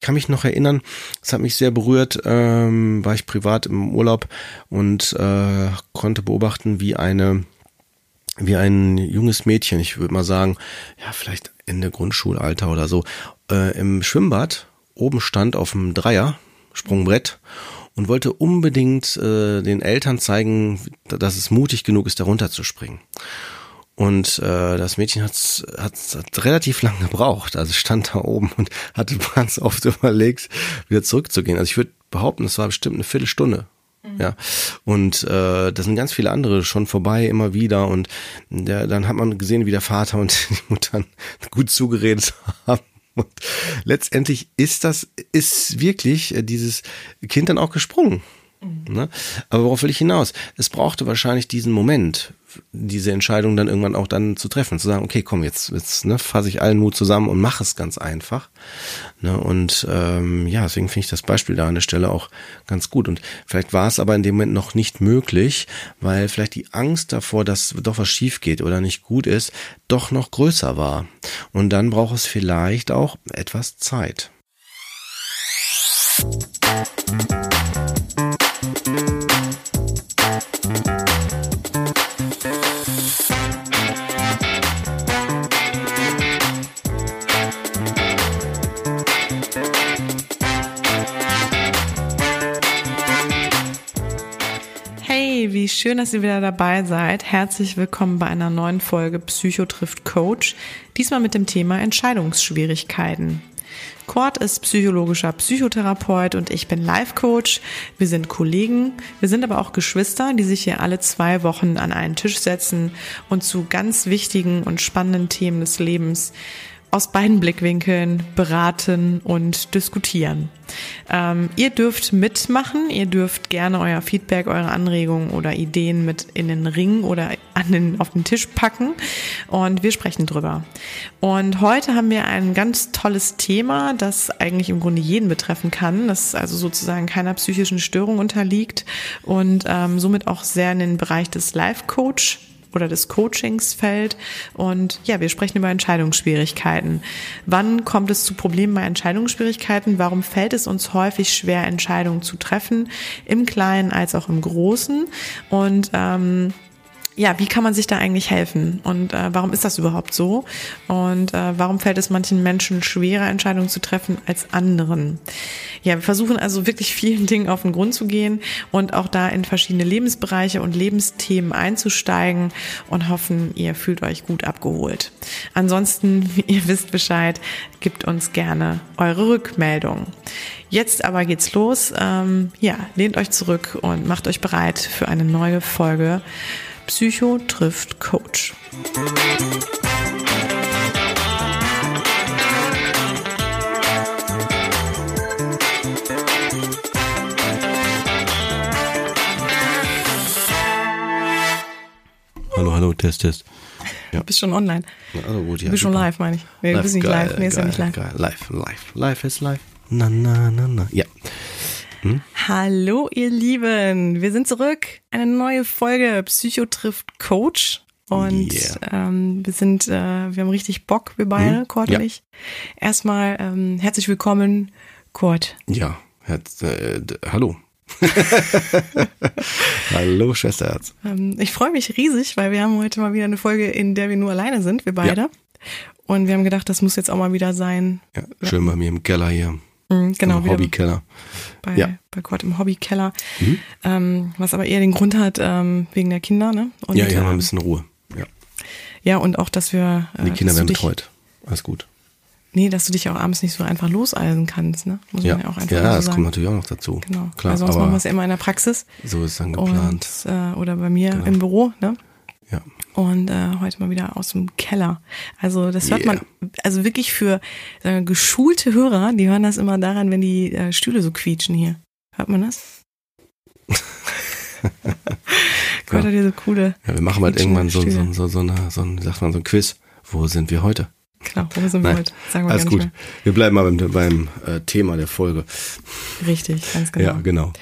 kann mich noch erinnern, es hat mich sehr berührt, ähm, war ich privat im Urlaub und äh, konnte beobachten, wie eine wie ein junges Mädchen, ich würde mal sagen, ja, vielleicht Ende Grundschulalter oder so, äh, im Schwimmbad oben stand auf dem Dreier, Sprungbrett und wollte unbedingt äh, den Eltern zeigen, dass es mutig genug ist, darunter zu springen. Und äh, das Mädchen hat, hat, hat relativ lang gebraucht. Also stand da oben und hatte ganz oft überlegt, wieder zurückzugehen. Also ich würde behaupten, es war bestimmt eine Viertelstunde. Mhm. Ja, und äh, da sind ganz viele andere schon vorbei, immer wieder. Und der, dann hat man gesehen, wie der Vater und die Mutter gut zugeredet haben. Und letztendlich ist das, ist wirklich äh, dieses Kind dann auch gesprungen. Mhm. Ne? Aber worauf will ich hinaus? Es brauchte wahrscheinlich diesen Moment, diese Entscheidung dann irgendwann auch dann zu treffen, zu sagen, okay, komm, jetzt, jetzt ne, fasse ich allen Mut zusammen und mache es ganz einfach. Ne, und ähm, ja, deswegen finde ich das Beispiel da an der Stelle auch ganz gut. Und vielleicht war es aber in dem Moment noch nicht möglich, weil vielleicht die Angst davor, dass doch was schief geht oder nicht gut ist, doch noch größer war. Und dann braucht es vielleicht auch etwas Zeit. wie schön, dass ihr wieder dabei seid. Herzlich willkommen bei einer neuen Folge Psycho trifft Coach. Diesmal mit dem Thema Entscheidungsschwierigkeiten. Kurt ist psychologischer Psychotherapeut und ich bin Life Coach. Wir sind Kollegen, wir sind aber auch Geschwister, die sich hier alle zwei Wochen an einen Tisch setzen und zu ganz wichtigen und spannenden Themen des Lebens aus beiden Blickwinkeln beraten und diskutieren. Ähm, ihr dürft mitmachen, ihr dürft gerne euer Feedback, eure Anregungen oder Ideen mit in den Ring oder an den, auf den Tisch packen und wir sprechen drüber. Und heute haben wir ein ganz tolles Thema, das eigentlich im Grunde jeden betreffen kann, das also sozusagen keiner psychischen Störung unterliegt und ähm, somit auch sehr in den Bereich des Life Coach oder des Coachings fällt. Und ja, wir sprechen über Entscheidungsschwierigkeiten. Wann kommt es zu Problemen bei Entscheidungsschwierigkeiten? Warum fällt es uns häufig schwer, Entscheidungen zu treffen, im Kleinen als auch im Großen? Und ähm, ja, wie kann man sich da eigentlich helfen und äh, warum ist das überhaupt so und äh, warum fällt es manchen Menschen schwerer, Entscheidungen zu treffen als anderen? Ja, wir versuchen also wirklich vielen Dingen auf den Grund zu gehen und auch da in verschiedene Lebensbereiche und Lebensthemen einzusteigen und hoffen, ihr fühlt euch gut abgeholt. Ansonsten, ihr wisst Bescheid, gebt uns gerne eure Rückmeldung. Jetzt aber geht's los. Ähm, ja, lehnt euch zurück und macht euch bereit für eine neue Folge Psycho trifft Coach. Hallo, hallo, Test, Test. Ja. Du bist schon online. Also gut, ja, du bist schon live, meine ich. Nee, du bist nicht geil, live. Nee, ist ja nicht live. Geil. Live, live. Live ist live. Na, na, na, na. Ja. Hm? Hallo, ihr Lieben. Wir sind zurück. Eine neue Folge Psycho trifft Coach. Und yeah. ähm, wir sind, äh, wir haben richtig Bock, wir beide, hm? Kurt ja. und ich. Erstmal ähm, herzlich willkommen, Kurt. Ja, herz, äh, hallo. hallo, Schwesterherz. Ähm, ich freue mich riesig, weil wir haben heute mal wieder eine Folge, in der wir nur alleine sind, wir beide. Ja. Und wir haben gedacht, das muss jetzt auch mal wieder sein. Ja, schön bei mir im Keller hier. Mhm, genau. Im Hobbykeller. Bei, ja. bei Gott im Hobbykeller. Mhm. Ähm, was aber eher den Grund hat, ähm, wegen der Kinder, ne? Und, ja, ja, ähm, ein bisschen Ruhe. Ja. Ja, und auch, dass wir. Äh, Die Kinder werden betreut. Alles gut. Nee, dass du dich auch abends nicht so einfach loseisen kannst, ne? Muss ja. man ja auch einfach Ja, so das sagen. kommt natürlich auch noch dazu. Genau. Klar, Weil sonst machen wir es ja immer in der Praxis. So ist dann geplant. Und, äh, oder bei mir genau. im Büro, ne? Ja. Und äh, heute mal wieder aus dem Keller. Also das hört yeah. man, also wirklich für äh, geschulte Hörer, die hören das immer daran, wenn die äh, Stühle so quietschen hier. Hört man das? Gott, ja. diese coole. Ja, wir machen halt irgendwann so, so, so, so, eine, so ein, sagt man, so ein Quiz. Wo sind wir heute? Genau, wo sind wir heute? Sagen wir Alles gut. Mehr. Wir bleiben mal beim, beim äh, Thema der Folge. Richtig, ganz genau. Ja, genau.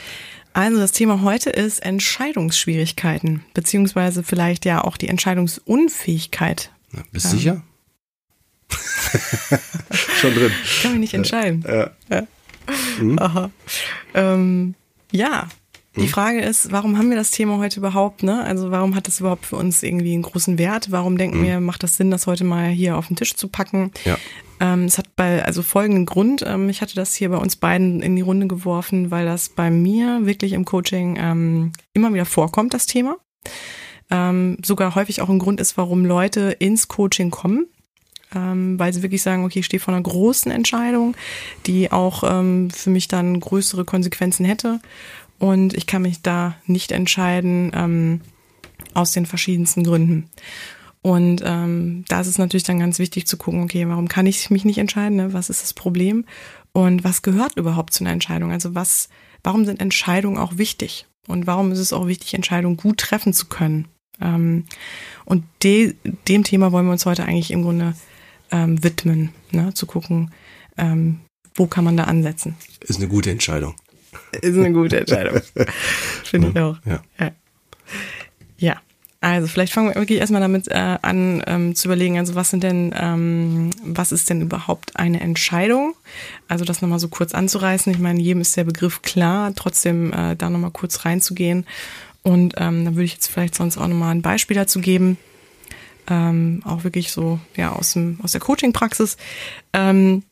Also das Thema heute ist Entscheidungsschwierigkeiten, beziehungsweise vielleicht ja auch die Entscheidungsunfähigkeit. Na, bist du ähm, sicher? Schon drin. Ich kann mich nicht entscheiden. Ja. Ja. Aha. Ähm, ja. Die Frage ist, warum haben wir das Thema heute überhaupt, ne? Also warum hat das überhaupt für uns irgendwie einen großen Wert? Warum denken wir, macht das Sinn, das heute mal hier auf den Tisch zu packen? Ja. Ähm, es hat bei, also folgenden Grund, ähm, ich hatte das hier bei uns beiden in die Runde geworfen, weil das bei mir wirklich im Coaching ähm, immer wieder vorkommt, das Thema. Ähm, sogar häufig auch ein Grund ist, warum Leute ins Coaching kommen ähm, weil sie wirklich sagen, okay, ich stehe vor einer großen Entscheidung, die auch ähm, für mich dann größere Konsequenzen hätte und ich kann mich da nicht entscheiden ähm, aus den verschiedensten Gründen. Und ähm, da ist es natürlich dann ganz wichtig zu gucken, okay, warum kann ich mich nicht entscheiden? Ne? Was ist das Problem? Und was gehört überhaupt zu einer Entscheidung? Also was, warum sind Entscheidungen auch wichtig? Und warum ist es auch wichtig, Entscheidungen gut treffen zu können? Ähm, und de, dem Thema wollen wir uns heute eigentlich im Grunde ähm, widmen, ne? zu gucken, ähm, wo kann man da ansetzen. Ist eine gute Entscheidung. Ist eine gute Entscheidung. Finde ich auch. Ja. ja. Ja. Also vielleicht fangen wir wirklich erstmal damit äh, an ähm, zu überlegen, also was sind denn, ähm, was ist denn überhaupt eine Entscheidung? Also das nochmal so kurz anzureißen. Ich meine, jedem ist der Begriff klar, trotzdem äh, da nochmal kurz reinzugehen. Und ähm, dann würde ich jetzt vielleicht sonst auch nochmal ein Beispiel dazu geben. Ähm, auch wirklich so, ja, aus, dem, aus der Coaching-Praxis. Ähm,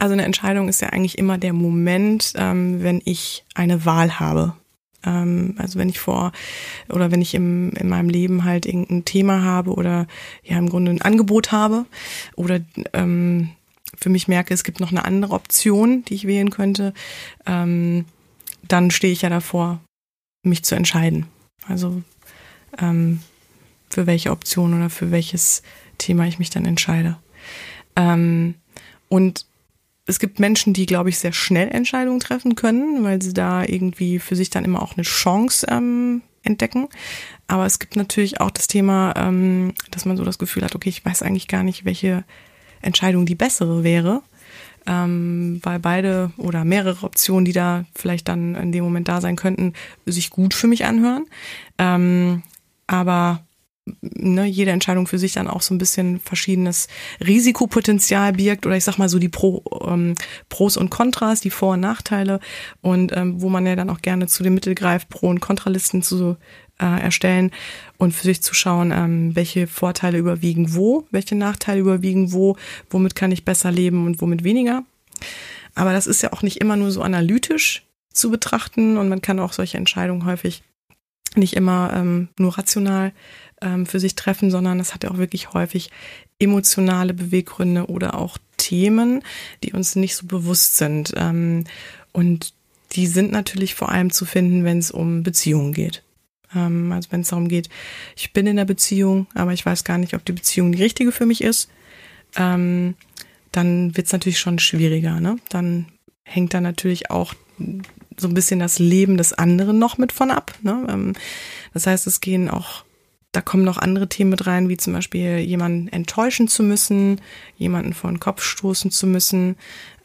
also eine Entscheidung ist ja eigentlich immer der Moment, ähm, wenn ich eine Wahl habe. Ähm, also wenn ich vor oder wenn ich im, in meinem Leben halt irgendein Thema habe oder ja im Grunde ein Angebot habe oder ähm, für mich merke, es gibt noch eine andere Option, die ich wählen könnte, ähm, dann stehe ich ja davor, mich zu entscheiden. Also ähm, für welche Option oder für welches Thema ich mich dann entscheide. Ähm, und es gibt Menschen, die, glaube ich, sehr schnell Entscheidungen treffen können, weil sie da irgendwie für sich dann immer auch eine Chance ähm, entdecken. Aber es gibt natürlich auch das Thema, ähm, dass man so das Gefühl hat, okay, ich weiß eigentlich gar nicht, welche Entscheidung die bessere wäre. Ähm, weil beide oder mehrere Optionen, die da vielleicht dann in dem Moment da sein könnten, sich gut für mich anhören. Ähm, aber ne, jede Entscheidung für sich dann auch so ein bisschen verschiedenes Risikopotenzial birgt oder ich sag mal so die Pro, ähm, Pros und Kontras, die Vor- und Nachteile und ähm, wo man ja dann auch gerne zu den Mittel greift, Pro- und Kontralisten zu äh, erstellen und für sich zu schauen, ähm, welche Vorteile überwiegen wo, welche Nachteile überwiegen wo, womit kann ich besser leben und womit weniger. Aber das ist ja auch nicht immer nur so analytisch zu betrachten und man kann auch solche Entscheidungen häufig nicht immer ähm, nur rational ähm, für sich treffen, sondern es hat ja auch wirklich häufig emotionale Beweggründe oder auch Themen, die uns nicht so bewusst sind. Ähm, und die sind natürlich vor allem zu finden, wenn es um Beziehungen geht. Ähm, also wenn es darum geht, ich bin in der Beziehung, aber ich weiß gar nicht, ob die Beziehung die richtige für mich ist, ähm, dann wird es natürlich schon schwieriger. Ne? Dann hängt da natürlich auch so ein bisschen das Leben des anderen noch mit von ab. Ne? Ähm, das heißt, es gehen auch da kommen noch andere Themen mit rein, wie zum Beispiel jemanden enttäuschen zu müssen, jemanden vor den Kopf stoßen zu müssen,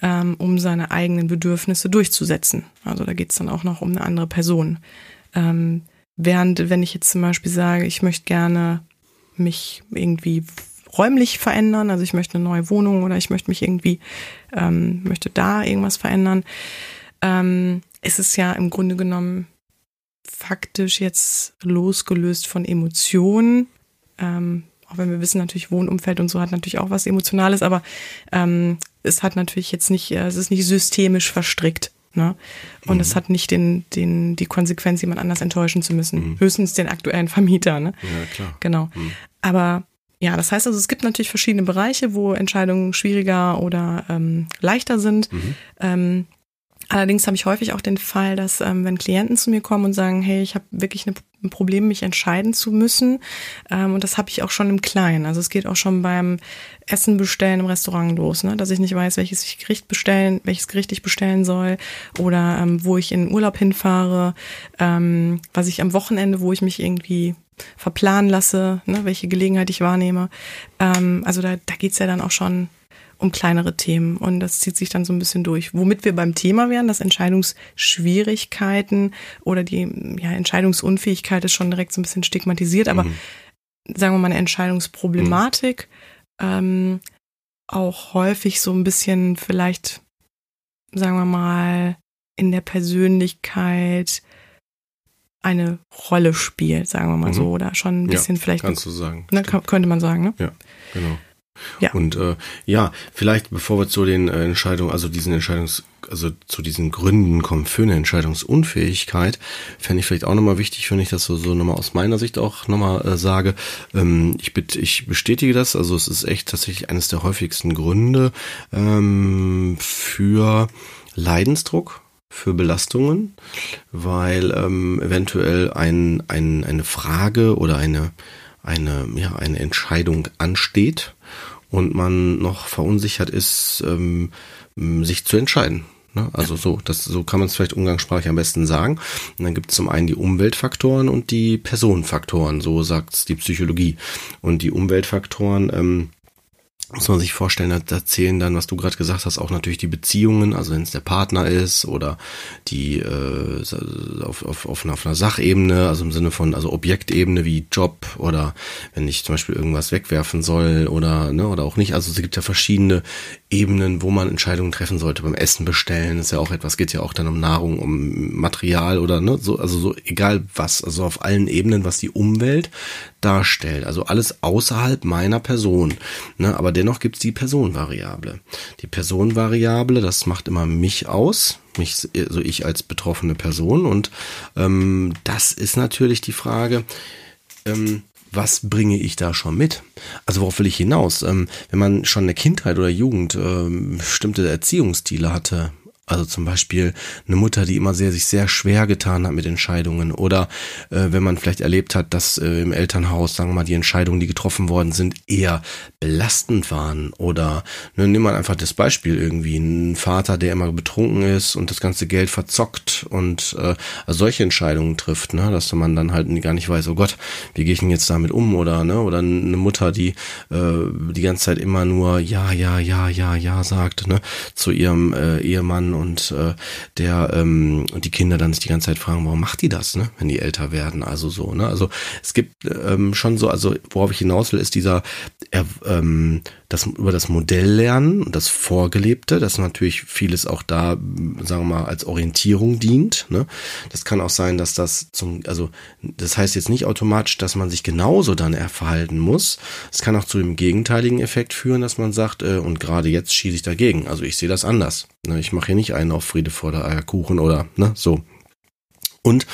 ähm, um seine eigenen Bedürfnisse durchzusetzen. Also da geht's dann auch noch um eine andere Person. Ähm, während, wenn ich jetzt zum Beispiel sage, ich möchte gerne mich irgendwie räumlich verändern, also ich möchte eine neue Wohnung oder ich möchte mich irgendwie, ähm, möchte da irgendwas verändern, ähm, ist es ja im Grunde genommen faktisch jetzt losgelöst von Emotionen. Ähm, auch wenn wir wissen, natürlich Wohnumfeld und so hat natürlich auch was Emotionales, aber ähm, es hat natürlich jetzt nicht, äh, es ist nicht systemisch verstrickt. Ne? Und mhm. es hat nicht den, den, die Konsequenz, jemand anders enttäuschen zu müssen. Mhm. Höchstens den aktuellen Vermieter. Ne? Ja, klar. Genau. Mhm. Aber ja, das heißt also, es gibt natürlich verschiedene Bereiche, wo Entscheidungen schwieriger oder ähm, leichter sind. Mhm. Ähm, Allerdings habe ich häufig auch den Fall, dass ähm, wenn Klienten zu mir kommen und sagen, hey, ich habe wirklich eine, ein Problem, mich entscheiden zu müssen, ähm, und das habe ich auch schon im Kleinen. Also es geht auch schon beim Essen bestellen im Restaurant los, ne? dass ich nicht weiß, welches Gericht bestellen, welches Gericht ich bestellen soll oder ähm, wo ich in Urlaub hinfahre, ähm, was ich am Wochenende, wo ich mich irgendwie verplanen lasse, ne? welche Gelegenheit ich wahrnehme. Ähm, also da, da geht's ja dann auch schon um kleinere Themen. Und das zieht sich dann so ein bisschen durch. Womit wir beim Thema wären, dass Entscheidungsschwierigkeiten oder die ja, Entscheidungsunfähigkeit ist schon direkt so ein bisschen stigmatisiert, aber mhm. sagen wir mal eine Entscheidungsproblematik, mhm. ähm, auch häufig so ein bisschen vielleicht, sagen wir mal, in der Persönlichkeit eine Rolle spielt, sagen wir mal mhm. so, oder schon ein bisschen ja, vielleicht. Kannst du sagen. Ne, könnte man sagen, ne? Ja, genau. Ja. Und äh, ja, vielleicht bevor wir zu den äh, Entscheidungen, also diesen Entscheidungs, also zu diesen Gründen kommen für eine Entscheidungsunfähigkeit, fände ich vielleicht auch nochmal wichtig, wenn ich das so, so nochmal aus meiner Sicht auch nochmal äh, sage. Ähm, ich, ich bestätige das, also es ist echt tatsächlich eines der häufigsten Gründe ähm, für Leidensdruck, für Belastungen, weil ähm, eventuell ein, ein, eine Frage oder eine, eine, ja, eine Entscheidung ansteht und man noch verunsichert ist, ähm, sich zu entscheiden. Ne? Also so, das, so kann man es vielleicht umgangssprachlich am besten sagen. Und dann gibt es zum einen die Umweltfaktoren und die Personenfaktoren, so sagt's die Psychologie. Und die Umweltfaktoren ähm, muss man sich vorstellen, da zählen dann, was du gerade gesagt hast, auch natürlich die Beziehungen, also wenn es der Partner ist oder die äh, auf, auf, auf, einer, auf einer Sachebene, also im Sinne von, also Objektebene wie Job oder wenn ich zum Beispiel irgendwas wegwerfen soll oder, ne, oder auch nicht. Also es gibt ja verschiedene Ebenen, wo man Entscheidungen treffen sollte. Beim Essen bestellen ist ja auch etwas, geht ja auch dann um Nahrung, um Material oder ne, so, also so egal was, also auf allen Ebenen, was die Umwelt darstellt. Also alles außerhalb meiner Person. Ne, aber dennoch gibt's die Personenvariable. Die Personenvariable, das macht immer mich aus, mich, also ich als betroffene Person. Und ähm, das ist natürlich die Frage, ähm, was bringe ich da schon mit? Also worauf will ich hinaus? Ähm, wenn man schon eine Kindheit oder Jugend ähm, bestimmte Erziehungsstile hatte, also zum Beispiel eine Mutter, die immer sehr sich sehr schwer getan hat mit Entscheidungen oder äh, wenn man vielleicht erlebt hat, dass äh, im Elternhaus, sagen wir mal, die Entscheidungen, die getroffen worden sind, eher belastend waren oder ne, nimm mal einfach das Beispiel irgendwie. Ein Vater, der immer betrunken ist und das ganze Geld verzockt und äh, also solche Entscheidungen trifft, ne, dass man dann halt gar nicht weiß, oh Gott, wie gehe ich denn jetzt damit um oder ne oder eine Mutter, die äh, die ganze Zeit immer nur ja ja ja ja ja sagt, ne, zu ihrem äh, Ehemann und äh, der ähm, und die Kinder dann sich die ganze Zeit fragen, warum macht die das, ne, wenn die älter werden? Also so, ne? Also es gibt ähm, schon so, also worauf ich hinaus will, ist dieser er, ähm, das über das Modell lernen und das Vorgelebte, das natürlich vieles auch da, sagen wir mal, als Orientierung dient. Ne? Das kann auch sein, dass das zum, also das heißt jetzt nicht automatisch, dass man sich genauso dann verhalten muss. Es kann auch zu dem gegenteiligen Effekt führen, dass man sagt, äh, und gerade jetzt schieße ich dagegen. Also ich sehe das anders. Ne? Ich mache hier nicht einen auf Friede vor der Eierkuchen oder ne, so. Und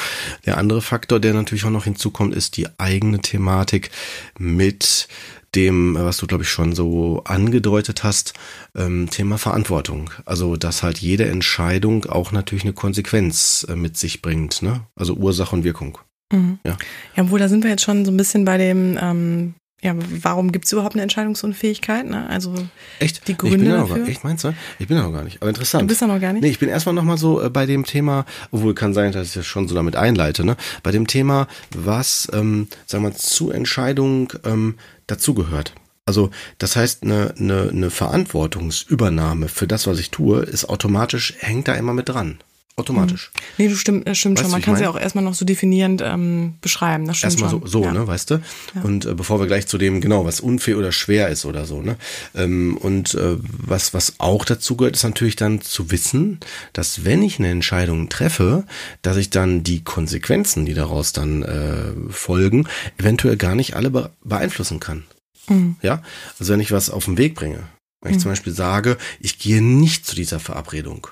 der andere Faktor, der natürlich auch noch hinzukommt, ist die eigene Thematik mit dem, was du, glaube ich, schon so angedeutet hast, ähm, Thema Verantwortung. Also, dass halt jede Entscheidung auch natürlich eine Konsequenz äh, mit sich bringt, ne? Also Ursache und Wirkung. Mhm. Ja. ja, wohl, da sind wir jetzt schon so ein bisschen bei dem ähm, ja, warum gibt es überhaupt eine Entscheidungsunfähigkeit? Ne? Also echt? die Gründe ich bin dafür. Noch, echt meinst du? Ich bin da noch gar nicht. Aber interessant. Du bist da noch gar nicht? Nee, ich bin erstmal noch mal so äh, bei dem Thema, obwohl kann sein, dass ich das schon so damit einleite, ne? Bei dem Thema, was, ähm, sagen wir, zu Entscheidung ähm, dazugehört. Also das heißt, eine, eine, eine Verantwortungsübernahme für das, was ich tue, ist automatisch, hängt da immer mit dran. Automatisch. Mhm. Nee, du stimmt, das stimmt weißt schon. Man kann sie auch erstmal noch so definierend ähm, beschreiben. Das stimmt erstmal schon. so, so ja. ne, weißt du? Ja. Und äh, bevor wir gleich zu dem, genau, was unfair oder schwer ist oder so, ne? Ähm, und äh, was, was auch dazu gehört, ist natürlich dann zu wissen, dass wenn ich eine Entscheidung treffe, dass ich dann die Konsequenzen, die daraus dann äh, folgen, eventuell gar nicht alle be beeinflussen kann. Mhm. Ja? Also wenn ich was auf den Weg bringe, wenn ich mhm. zum Beispiel sage, ich gehe nicht zu dieser Verabredung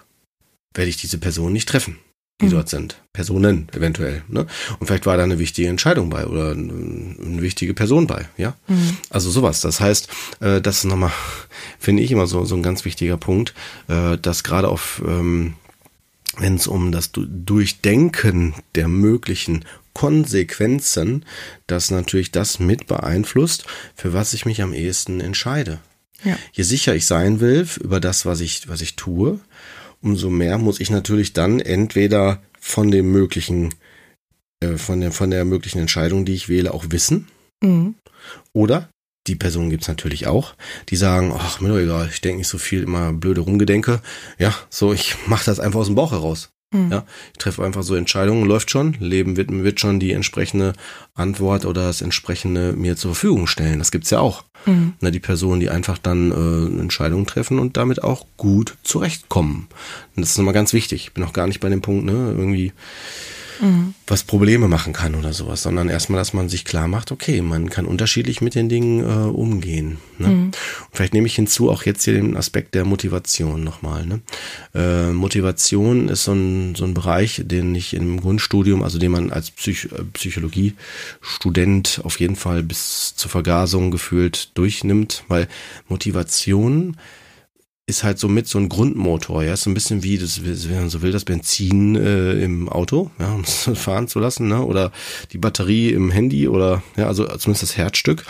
werde ich diese Person nicht treffen, die mhm. dort sind. Personen eventuell. Ne? Und vielleicht war da eine wichtige Entscheidung bei oder eine wichtige Person bei. Ja, mhm. also sowas. Das heißt, äh, das ist nochmal, finde ich immer so so ein ganz wichtiger Punkt, äh, dass gerade auf ähm, wenn es um das Durchdenken der möglichen Konsequenzen, dass natürlich das mit beeinflusst, für was ich mich am ehesten entscheide. Ja. Je sicher ich sein will über das, was ich, was ich tue, umso mehr muss ich natürlich dann entweder von dem möglichen, äh, von der, von der möglichen Entscheidung, die ich wähle, auch wissen. Mhm. Oder die Personen gibt's natürlich auch, die sagen, ach, mir doch egal, ich denke nicht so viel, immer blöde Rumgedenke. Ja, so, ich mache das einfach aus dem Bauch heraus. Mhm. Ja, ich treffe einfach so Entscheidungen, läuft schon, Leben wird, wird schon die entsprechende Antwort oder das entsprechende mir zur Verfügung stellen. Das gibt's ja auch. Mhm. Na, die Personen, die einfach dann äh, Entscheidungen treffen und damit auch gut zurechtkommen. Und das ist nochmal ganz wichtig. Ich bin auch gar nicht bei dem Punkt, ne, irgendwie mhm. was Probleme machen kann oder sowas, sondern erstmal, dass man sich klar macht, okay, man kann unterschiedlich mit den Dingen äh, umgehen. Ne? Mhm. vielleicht nehme ich hinzu auch jetzt hier den Aspekt der Motivation nochmal. Ne? Äh, Motivation ist so ein, so ein Bereich, den ich im Grundstudium, also den man als Psych äh, Psychologiestudent auf jeden Fall bis zur Vergasung gefühlt durchnimmt, weil Motivation ist halt so mit so ein Grundmotor, ja, ist so ein bisschen wie das, wenn man so will, das Benzin äh, im Auto, ja, um es fahren zu lassen, ne, oder die Batterie im Handy oder ja, also zumindest das Herzstück.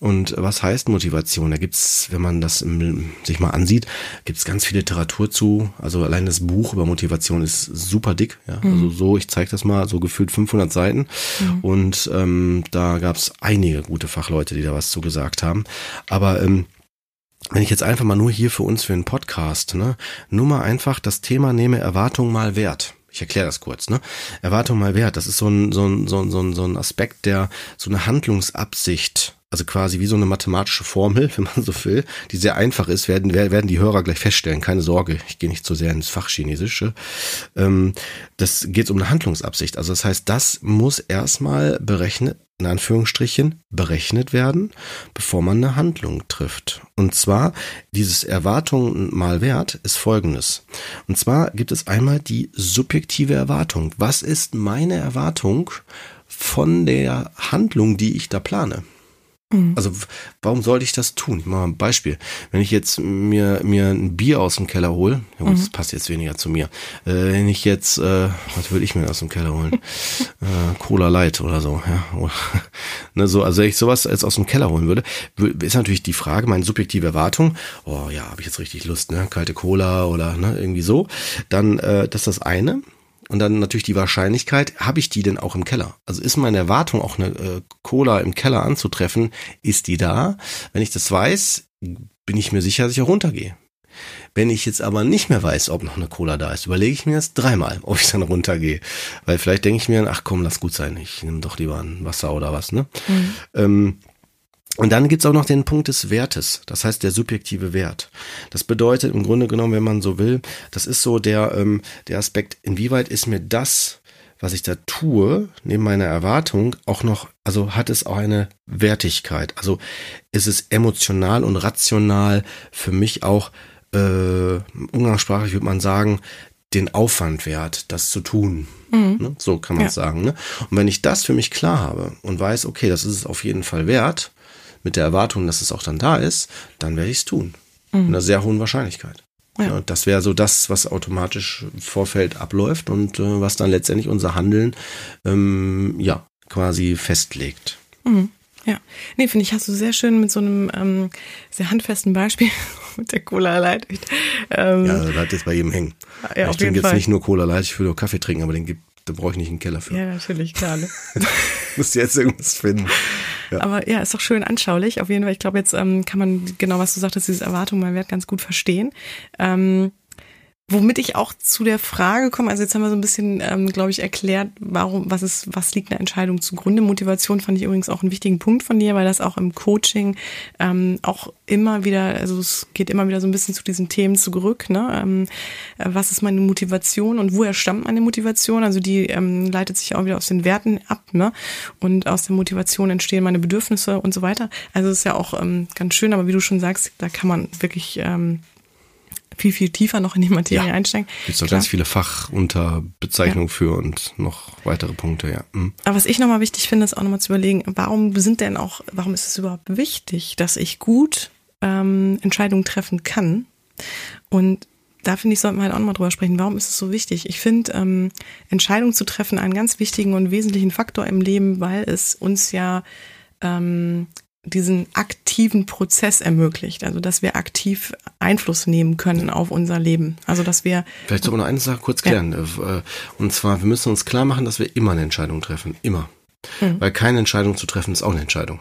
Und was heißt Motivation? Da gibt's, wenn man das im, sich mal ansieht, gibt's ganz viel Literatur zu. Also allein das Buch über Motivation ist super dick, ja, mhm. also so, ich zeige das mal, so gefühlt 500 Seiten. Mhm. Und ähm, da gab's einige gute Fachleute, die da was zu gesagt haben. Aber ähm, wenn ich jetzt einfach mal nur hier für uns für einen Podcast, ne, nur mal einfach das Thema nehme Erwartung mal Wert. Ich erkläre das kurz, ne? Erwartung mal Wert, das ist so ein, so ein, so ein, so ein, Aspekt, der so eine Handlungsabsicht, also quasi wie so eine mathematische Formel, wenn man so will, die sehr einfach ist, werden, werden die Hörer gleich feststellen. Keine Sorge, ich gehe nicht so sehr ins Fachchinesische. Ähm, das geht um eine Handlungsabsicht. Also das heißt, das muss erstmal berechnet, in Anführungsstrichen berechnet werden, bevor man eine Handlung trifft. Und zwar dieses Erwartung mal Wert ist folgendes. Und zwar gibt es einmal die subjektive Erwartung. Was ist meine Erwartung von der Handlung, die ich da plane? Mhm. Also warum sollte ich das tun? Ich mache mal ein Beispiel. Wenn ich jetzt mir, mir ein Bier aus dem Keller hole, ja, mhm. das passt jetzt weniger zu mir. Äh, wenn ich jetzt, äh, was würde ich mir aus dem Keller holen? äh, Cola Light oder so, ja. Oder, ne, so, also wenn ich sowas jetzt aus dem Keller holen würde, ist natürlich die Frage, meine subjektive Erwartung, oh ja, habe ich jetzt richtig Lust, ne? Kalte Cola oder ne, irgendwie so. Dann, äh, das ist das eine. Und dann natürlich die Wahrscheinlichkeit, habe ich die denn auch im Keller? Also ist meine Erwartung, auch eine äh, Cola im Keller anzutreffen, ist die da? Wenn ich das weiß, bin ich mir sicher, dass ich auch runtergehe. Wenn ich jetzt aber nicht mehr weiß, ob noch eine Cola da ist, überlege ich mir das dreimal, ob ich dann runtergehe. Weil vielleicht denke ich mir, ach komm, lass gut sein, ich nehme doch lieber ein Wasser oder was, ne? Mhm. Ähm, und dann gibt's auch noch den Punkt des Wertes, das heißt der subjektive Wert. Das bedeutet im Grunde genommen, wenn man so will, das ist so der, ähm, der Aspekt, inwieweit ist mir das, was ich da tue, neben meiner Erwartung, auch noch, also hat es auch eine Wertigkeit. Also ist es emotional und rational für mich auch, äh, umgangssprachlich würde man sagen, den Aufwand wert, das zu tun. Mhm. Ne? So kann man es ja. sagen. Ne? Und wenn ich das für mich klar habe und weiß, okay, das ist es auf jeden Fall wert, mit der Erwartung, dass es auch dann da ist, dann werde ich es tun. Mhm. Mit einer sehr hohen Wahrscheinlichkeit. Ja. ja das wäre so das, was automatisch im Vorfeld abläuft und äh, was dann letztendlich unser Handeln ähm, ja quasi festlegt. Mhm. Ja, nee, finde ich, hast du sehr schön mit so einem ähm, sehr handfesten Beispiel mit der Cola Light. Ähm, ja, das bleibt jetzt bei jedem hängen. Ja, ich trinke jetzt nicht nur Cola Light, ich will nur Kaffee trinken, aber den gibt, da brauche ich nicht einen Keller für. Ja, natürlich, klar. Ne? Musst jetzt irgendwas finden. Ja. Aber ja, ist doch schön anschaulich. Auf jeden Fall, ich glaube, jetzt ähm, kann man genau, was du sagtest, diese Erwartung mal wert ganz gut verstehen. Ähm, Womit ich auch zu der Frage komme, also jetzt haben wir so ein bisschen, ähm, glaube ich, erklärt, warum, was ist, was liegt einer Entscheidung zugrunde. Motivation fand ich übrigens auch einen wichtigen Punkt von dir, weil das auch im Coaching ähm, auch immer wieder, also es geht immer wieder so ein bisschen zu diesen Themen zurück. Ne? Ähm, äh, was ist meine Motivation und woher stammt meine Motivation? Also die ähm, leitet sich auch wieder aus den Werten ab, ne? Und aus der Motivation entstehen meine Bedürfnisse und so weiter. Also es ist ja auch ähm, ganz schön, aber wie du schon sagst, da kann man wirklich ähm, viel, viel tiefer noch in die Materie ja. einsteigen. Gibt noch ganz viele Fachunterbezeichnungen ja. für und noch weitere Punkte, ja. Mhm. Aber was ich nochmal wichtig finde, ist auch nochmal zu überlegen, warum sind denn auch, warum ist es überhaupt wichtig, dass ich gut ähm, Entscheidungen treffen kann? Und da finde ich, sollten wir halt auch nochmal drüber sprechen. Warum ist es so wichtig? Ich finde, ähm, Entscheidungen zu treffen einen ganz wichtigen und wesentlichen Faktor im Leben, weil es uns ja ähm, diesen aktiven Prozess ermöglicht, also dass wir aktiv Einfluss nehmen können auf unser Leben. Also dass wir vielleicht soll man noch eine Sache kurz klären. Ja. Äh, und zwar, wir müssen uns klar machen, dass wir immer eine Entscheidung treffen, immer, mhm. weil keine Entscheidung zu treffen ist auch eine Entscheidung.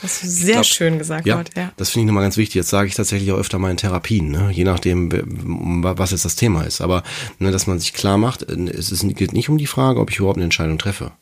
Das ist sehr glaub, schön gesagt ja, heute, ja. Das finde ich nochmal ganz wichtig. Jetzt sage ich tatsächlich auch öfter mal in Therapien, ne? je nachdem, was jetzt das Thema ist. Aber ne, dass man sich klar macht, es ist, geht nicht um die Frage, ob ich überhaupt eine Entscheidung treffe.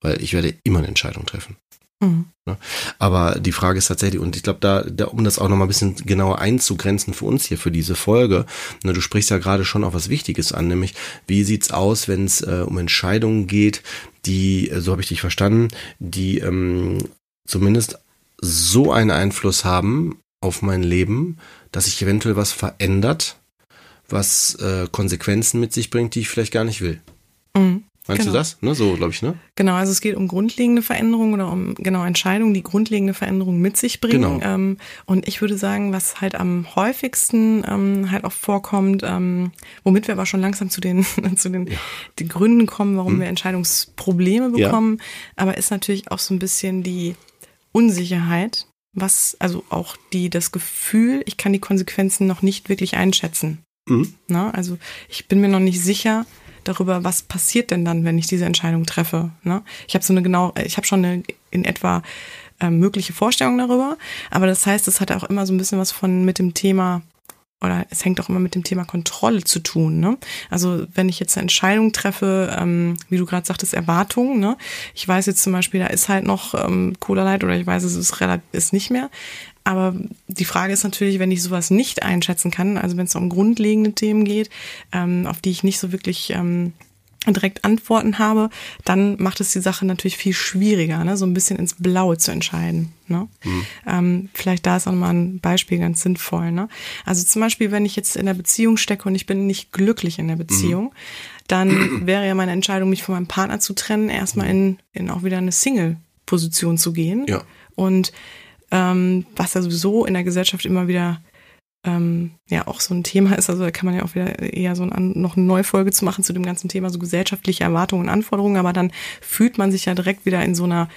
Weil ich werde immer eine Entscheidung treffen. Mhm. Ne? Aber die Frage ist tatsächlich, und ich glaube, da, da, um das auch nochmal ein bisschen genauer einzugrenzen für uns hier, für diese Folge, ne, du sprichst ja gerade schon auch was Wichtiges an, nämlich wie sieht's aus, wenn es äh, um Entscheidungen geht, die, äh, so habe ich dich verstanden, die ähm, zumindest so einen Einfluss haben auf mein Leben, dass sich eventuell was verändert, was äh, Konsequenzen mit sich bringt, die ich vielleicht gar nicht will. Mhm. Meinst genau. du das? Ne, so, glaube ich, ne? Genau, also es geht um grundlegende Veränderungen oder um genau Entscheidungen, die grundlegende Veränderungen mit sich bringen. Genau. Ähm, und ich würde sagen, was halt am häufigsten ähm, halt auch vorkommt, ähm, womit wir aber schon langsam zu den, zu den, ja. den Gründen kommen, warum hm. wir Entscheidungsprobleme bekommen, ja. aber ist natürlich auch so ein bisschen die Unsicherheit, was, also auch die, das Gefühl, ich kann die Konsequenzen noch nicht wirklich einschätzen. Mhm. Na, also ich bin mir noch nicht sicher, darüber, was passiert denn dann, wenn ich diese Entscheidung treffe. Ne? Ich habe so eine genau, ich habe schon eine in etwa äh, mögliche Vorstellung darüber, aber das heißt, es hat auch immer so ein bisschen was von mit dem Thema oder es hängt auch immer mit dem Thema Kontrolle zu tun. Ne? Also wenn ich jetzt eine Entscheidung treffe, ähm, wie du gerade sagtest, Erwartungen. Ne? Ich weiß jetzt zum Beispiel, da ist halt noch ähm, Cola Light oder ich weiß, es ist, ist nicht mehr. Aber die Frage ist natürlich, wenn ich sowas nicht einschätzen kann, also wenn es um grundlegende Themen geht, ähm, auf die ich nicht so wirklich ähm, direkt Antworten habe, dann macht es die Sache natürlich viel schwieriger, ne? so ein bisschen ins Blaue zu entscheiden. Ne? Mhm. Ähm, vielleicht da ist auch mal ein Beispiel ganz sinnvoll. Ne? Also zum Beispiel, wenn ich jetzt in der Beziehung stecke und ich bin nicht glücklich in der Beziehung, mhm. dann wäre ja meine Entscheidung, mich von meinem Partner zu trennen, erstmal in, in auch wieder eine Single-Position zu gehen. Ja. Und ähm, was ja sowieso in der Gesellschaft immer wieder ähm, ja auch so ein Thema ist. Also da kann man ja auch wieder eher so ein, noch eine neue Folge zu machen zu dem ganzen Thema so gesellschaftliche Erwartungen und Anforderungen. Aber dann fühlt man sich ja direkt wieder in so einer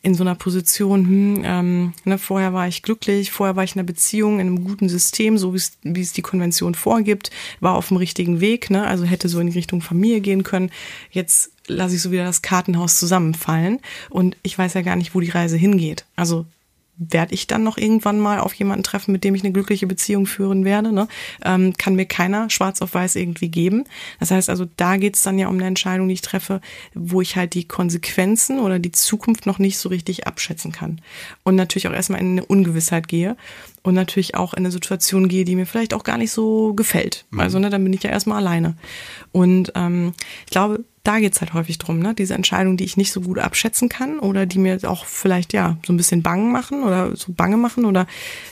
in so einer Position. Hm, ähm, ne, vorher war ich glücklich, vorher war ich in einer Beziehung, in einem guten System, so wie es die Konvention vorgibt, war auf dem richtigen Weg. Ne, also hätte so in Richtung Familie gehen können. Jetzt lasse ich so wieder das Kartenhaus zusammenfallen und ich weiß ja gar nicht, wo die Reise hingeht. Also werde ich dann noch irgendwann mal auf jemanden treffen, mit dem ich eine glückliche Beziehung führen werde. Ne? Ähm, kann mir keiner schwarz auf weiß irgendwie geben. Das heißt also, da geht es dann ja um eine Entscheidung, die ich treffe, wo ich halt die Konsequenzen oder die Zukunft noch nicht so richtig abschätzen kann. Und natürlich auch erstmal in eine Ungewissheit gehe und natürlich auch in eine Situation gehe, die mir vielleicht auch gar nicht so gefällt. Mhm. Also, ne, dann bin ich ja erstmal alleine. Und ähm, ich glaube, da geht's halt häufig drum, ne? Diese Entscheidungen, die ich nicht so gut abschätzen kann oder die mir auch vielleicht ja so ein bisschen bang machen oder so bange machen oder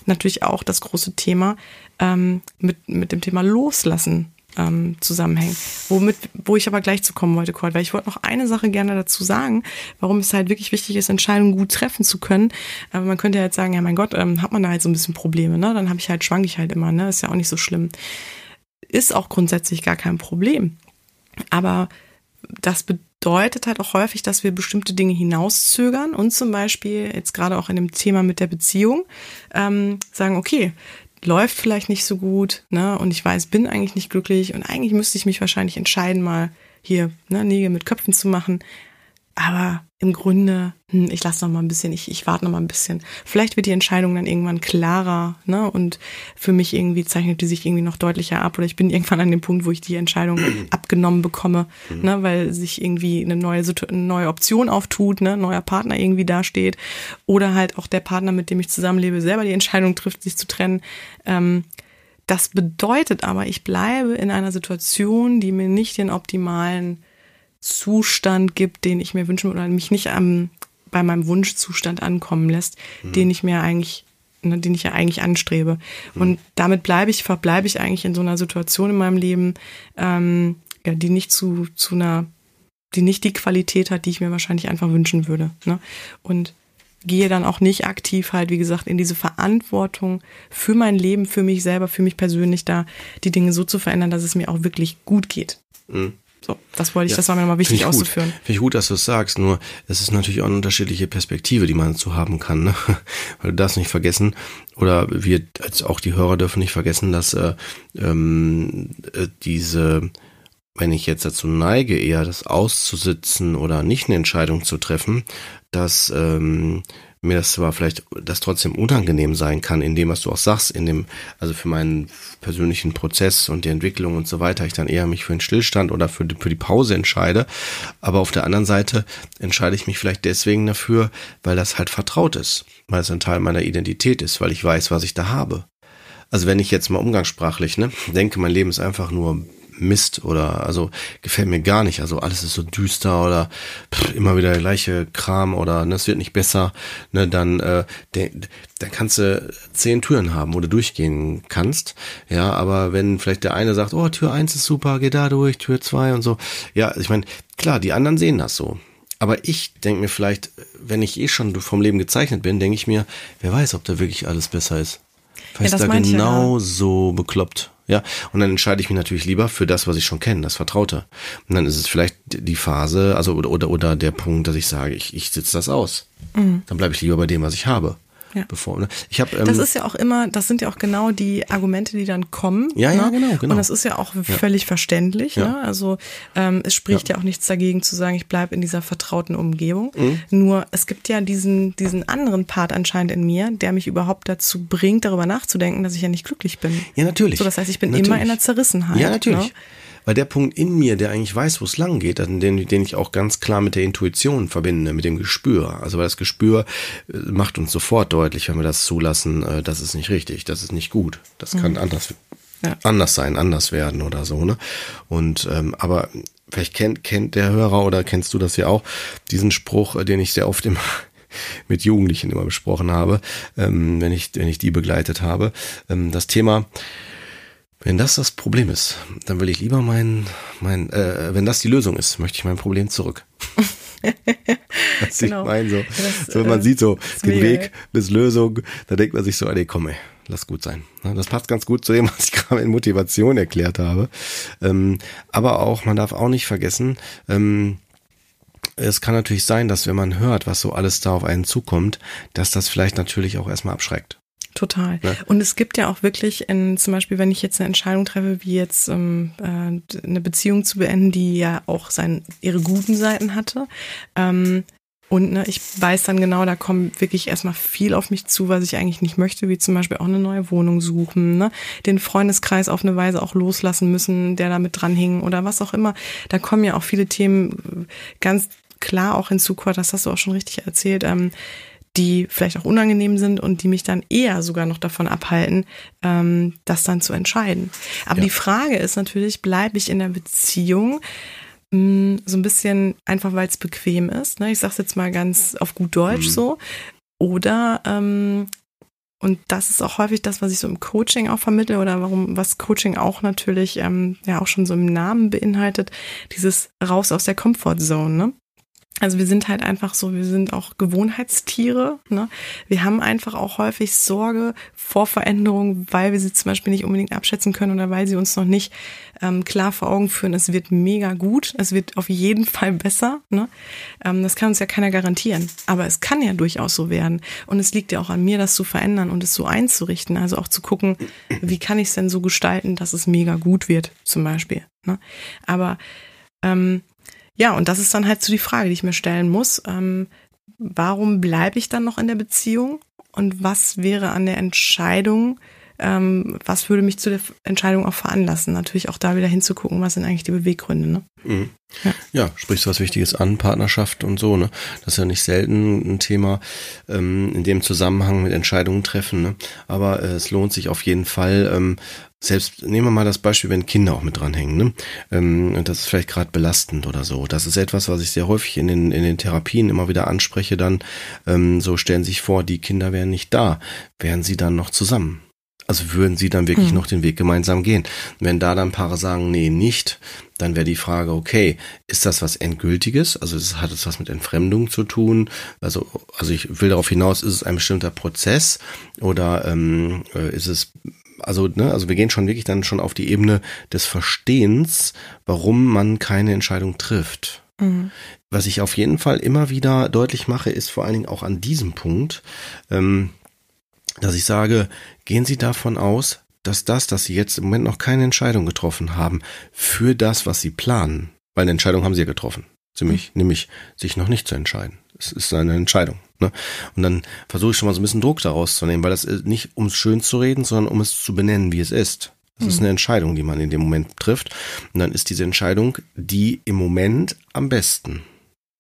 natürlich auch das große Thema ähm, mit, mit dem Thema Loslassen ähm, zusammenhängen. Womit, wo ich aber gleich zu kommen wollte, Kurt, weil ich wollte noch eine Sache gerne dazu sagen, warum es halt wirklich wichtig ist, Entscheidungen gut treffen zu können. Aber man könnte ja jetzt sagen, ja mein Gott, ähm, hat man da halt so ein bisschen Probleme, ne? Dann habe ich halt, schwank ich halt immer, ne? Ist ja auch nicht so schlimm. Ist auch grundsätzlich gar kein Problem. Aber das bedeutet halt auch häufig, dass wir bestimmte Dinge hinauszögern und zum Beispiel jetzt gerade auch in dem Thema mit der Beziehung ähm, sagen, okay, läuft vielleicht nicht so gut, ne? Und ich weiß, bin eigentlich nicht glücklich und eigentlich müsste ich mich wahrscheinlich entscheiden, mal hier ne, Nägel mit Köpfen zu machen. Aber im Grunde, hm, ich lasse noch mal ein bisschen, ich, ich warte noch mal ein bisschen. Vielleicht wird die Entscheidung dann irgendwann klarer, ne? Und für mich irgendwie zeichnet die sich irgendwie noch deutlicher ab. Oder ich bin irgendwann an dem Punkt, wo ich die Entscheidung abgenommen bekomme, mhm. ne? Weil sich irgendwie eine neue, eine neue Option auftut, ne? Neuer Partner irgendwie dasteht. Oder halt auch der Partner, mit dem ich zusammenlebe, selber die Entscheidung trifft, sich zu trennen. Ähm, das bedeutet aber, ich bleibe in einer Situation, die mir nicht den optimalen Zustand gibt, den ich mir wünschen oder mich nicht am, bei meinem Wunschzustand ankommen lässt, mhm. den ich mir eigentlich, ne, den ich ja eigentlich anstrebe. Mhm. Und damit bleibe ich, verbleibe ich eigentlich in so einer Situation in meinem Leben, ähm, ja, die nicht zu, zu einer, die nicht die Qualität hat, die ich mir wahrscheinlich einfach wünschen würde. Ne? Und gehe dann auch nicht aktiv halt, wie gesagt, in diese Verantwortung für mein Leben, für mich selber, für mich persönlich da, die Dinge so zu verändern, dass es mir auch wirklich gut geht. Mhm. So, das wollte ich, ja, das war mir nochmal wichtig auszuführen. Finde ich gut, dass du es sagst, nur es ist natürlich auch eine unterschiedliche Perspektive, die man dazu haben kann. Ne? Weil du darfst nicht vergessen, oder wir als auch die Hörer dürfen nicht vergessen, dass äh, ähm, äh, diese, wenn ich jetzt dazu neige, eher das auszusitzen oder nicht eine Entscheidung zu treffen, dass ähm, mir das zwar vielleicht das trotzdem unangenehm sein kann, in dem, was du auch sagst, in dem, also für meinen persönlichen Prozess und die Entwicklung und so weiter, ich dann eher mich für den Stillstand oder für die, für die Pause entscheide. Aber auf der anderen Seite entscheide ich mich vielleicht deswegen dafür, weil das halt vertraut ist, weil es ein Teil meiner Identität ist, weil ich weiß, was ich da habe. Also wenn ich jetzt mal umgangssprachlich, ne, denke, mein Leben ist einfach nur Mist oder also gefällt mir gar nicht. Also alles ist so düster oder pff, immer wieder der gleiche Kram oder ne, es wird nicht besser. Ne, dann äh, de, dann kannst du zehn Türen haben, wo du durchgehen kannst. Ja, aber wenn vielleicht der eine sagt, oh Tür eins ist super, geh da durch, Tür zwei und so. Ja, ich meine, klar, die anderen sehen das so. Aber ich denke mir vielleicht, wenn ich eh schon vom Leben gezeichnet bin, denke ich mir, wer weiß, ob da wirklich alles besser ist. Vielleicht ja, ist da genau ja. so bekloppt. Ja, und dann entscheide ich mich natürlich lieber für das, was ich schon kenne, das Vertraute. Und dann ist es vielleicht die Phase, also oder oder, oder der Punkt, dass ich sage, ich, ich sitze das aus. Mhm. Dann bleibe ich lieber bei dem, was ich habe. Ja. Bevor, ne? ich hab, ähm, das ist ja auch immer, das sind ja auch genau die Argumente, die dann kommen. Ja, ne? ja, genau, genau. Und das ist ja auch völlig ja. verständlich. Ja. Ne? Also ähm, es spricht ja. ja auch nichts dagegen zu sagen, ich bleibe in dieser vertrauten Umgebung. Mhm. Nur es gibt ja diesen, diesen anderen Part anscheinend in mir, der mich überhaupt dazu bringt, darüber nachzudenken, dass ich ja nicht glücklich bin. Ja, natürlich. So, das heißt, ich bin natürlich. immer in der Zerrissenheit. Ja, natürlich. Weil der Punkt in mir, der eigentlich weiß, wo es lang geht, den, den ich auch ganz klar mit der Intuition verbinde, mit dem Gespür. Also weil das Gespür äh, macht uns sofort deutlich, wenn wir das zulassen, äh, das ist nicht richtig, das ist nicht gut. Das kann mhm. anders, ja. anders sein, anders werden oder so. Ne? Und ähm, aber vielleicht kennt, kennt der Hörer oder kennst du das ja auch, diesen Spruch, äh, den ich sehr oft immer mit Jugendlichen immer besprochen habe, ähm, wenn ich wenn ich die begleitet habe. Ähm, das Thema wenn das das Problem ist, dann will ich lieber mein, mein äh, wenn das die Lösung ist, möchte ich mein Problem zurück. Was genau. ich meine, so, das, so man äh, sieht so den Weg des Lösung, da denkt man sich so, ey, komm ey, lass gut sein. Das passt ganz gut zu dem, was ich gerade in Motivation erklärt habe. Ähm, aber auch, man darf auch nicht vergessen, ähm, es kann natürlich sein, dass wenn man hört, was so alles da auf einen zukommt, dass das vielleicht natürlich auch erstmal abschreckt. Total. Ne? Und es gibt ja auch wirklich, in, zum Beispiel, wenn ich jetzt eine Entscheidung treffe, wie jetzt ähm, äh, eine Beziehung zu beenden, die ja auch sein, ihre guten Seiten hatte. Ähm, und ne, ich weiß dann genau, da kommt wirklich erstmal viel auf mich zu, was ich eigentlich nicht möchte, wie zum Beispiel auch eine neue Wohnung suchen, ne? den Freundeskreis auf eine Weise auch loslassen müssen, der da mit dran hing oder was auch immer. Da kommen ja auch viele Themen ganz klar auch hinzu, das hast du auch schon richtig erzählt. Ähm, die vielleicht auch unangenehm sind und die mich dann eher sogar noch davon abhalten, ähm, das dann zu entscheiden. Aber ja. die Frage ist natürlich, bleibe ich in der Beziehung? mh, mm, So ein bisschen einfach, weil es bequem ist. Ne? Ich sage es jetzt mal ganz auf gut Deutsch mhm. so. Oder ähm, und das ist auch häufig das, was ich so im Coaching auch vermittle oder warum, was Coaching auch natürlich ähm, ja auch schon so im Namen beinhaltet, dieses raus aus der Comfortzone. Ne? Also wir sind halt einfach so, wir sind auch Gewohnheitstiere. Ne? Wir haben einfach auch häufig Sorge vor Veränderungen, weil wir sie zum Beispiel nicht unbedingt abschätzen können oder weil sie uns noch nicht ähm, klar vor Augen führen, es wird mega gut, es wird auf jeden Fall besser. Ne? Ähm, das kann uns ja keiner garantieren. Aber es kann ja durchaus so werden. Und es liegt ja auch an mir, das zu verändern und es so einzurichten. Also auch zu gucken, wie kann ich es denn so gestalten, dass es mega gut wird, zum Beispiel. Ne? Aber ähm, ja, und das ist dann halt so die Frage, die ich mir stellen muss. Ähm, warum bleibe ich dann noch in der Beziehung? Und was wäre an der Entscheidung, ähm, was würde mich zu der Entscheidung auch veranlassen? Natürlich auch da wieder hinzugucken, was sind eigentlich die Beweggründe. Ne? Mhm. Ja. ja, sprichst du was Wichtiges an, Partnerschaft und so, ne? Das ist ja nicht selten ein Thema ähm, in dem Zusammenhang mit Entscheidungen treffen, ne? Aber äh, es lohnt sich auf jeden Fall, ähm, selbst nehmen wir mal das Beispiel, wenn Kinder auch mit dranhängen, ne? Ähm, das ist vielleicht gerade belastend oder so. Das ist etwas, was ich sehr häufig in den, in den Therapien immer wieder anspreche, dann ähm, so stellen sich vor, die Kinder wären nicht da, wären sie dann noch zusammen. Also würden sie dann wirklich mhm. noch den Weg gemeinsam gehen. Wenn da dann Paare sagen, nee, nicht, dann wäre die Frage, okay, ist das was Endgültiges? Also es hat es was mit Entfremdung zu tun? Also, also ich will darauf hinaus, ist es ein bestimmter Prozess oder ähm, äh, ist es also, ne, also wir gehen schon wirklich dann schon auf die Ebene des Verstehens, warum man keine Entscheidung trifft. Mhm. Was ich auf jeden Fall immer wieder deutlich mache, ist vor allen Dingen auch an diesem Punkt, ähm, dass ich sage, gehen Sie davon aus, dass das, dass Sie jetzt im Moment noch keine Entscheidung getroffen haben für das, was Sie planen, weil eine Entscheidung haben Sie ja getroffen. ziemlich, mhm. nämlich sich noch nicht zu entscheiden. Es ist eine Entscheidung. Ne? Und dann versuche ich schon mal so ein bisschen Druck daraus zu nehmen, weil das ist nicht um es schön zu reden, sondern um es zu benennen, wie es ist. Das mhm. ist eine Entscheidung, die man in dem Moment trifft. Und dann ist diese Entscheidung die im Moment am besten.